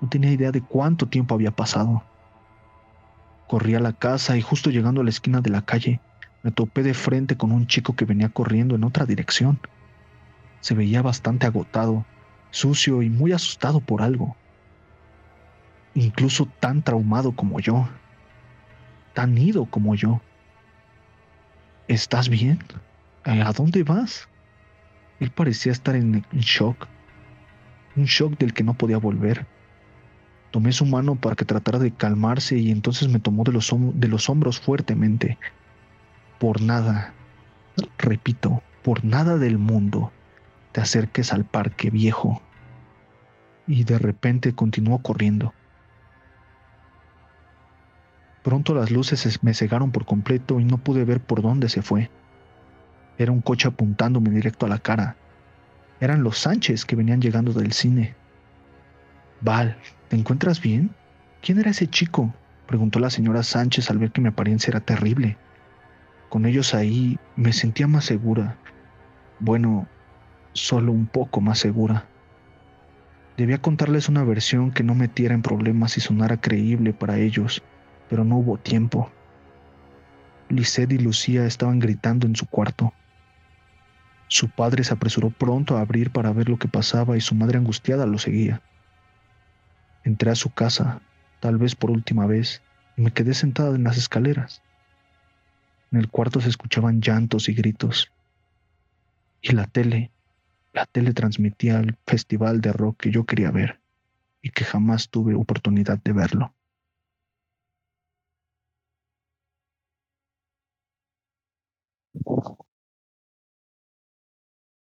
No tenía idea de cuánto tiempo había pasado. Corrí a la casa y justo llegando a la esquina de la calle, me topé de frente con un chico que venía corriendo en otra dirección. Se veía bastante agotado, sucio y muy asustado por algo. Incluso tan traumado como yo. Tan ido como yo. ¿Estás bien? ¿A dónde vas? Él parecía estar en shock un shock del que no podía volver. Tomé su mano para que tratara de calmarse y entonces me tomó de los, de los hombros fuertemente. Por nada, repito, por nada del mundo, te acerques al parque viejo. Y de repente continuó corriendo. Pronto las luces me cegaron por completo y no pude ver por dónde se fue. Era un coche apuntándome directo a la cara. Eran los Sánchez que venían llegando del cine. Val, ¿te encuentras bien? ¿Quién era ese chico? preguntó la señora Sánchez al ver que mi apariencia era terrible. Con ellos ahí me sentía más segura. Bueno, solo un poco más segura. Debía contarles una versión que no metiera en problemas y sonara creíble para ellos, pero no hubo tiempo. Lisette y Lucía estaban gritando en su cuarto. Su padre se apresuró pronto a abrir para ver lo que pasaba y su madre angustiada lo seguía. Entré a su casa, tal vez por última vez, y me quedé sentada en las escaleras. En el cuarto se escuchaban llantos y gritos. Y la tele, la tele transmitía el festival de rock que yo quería ver y que jamás tuve oportunidad de verlo.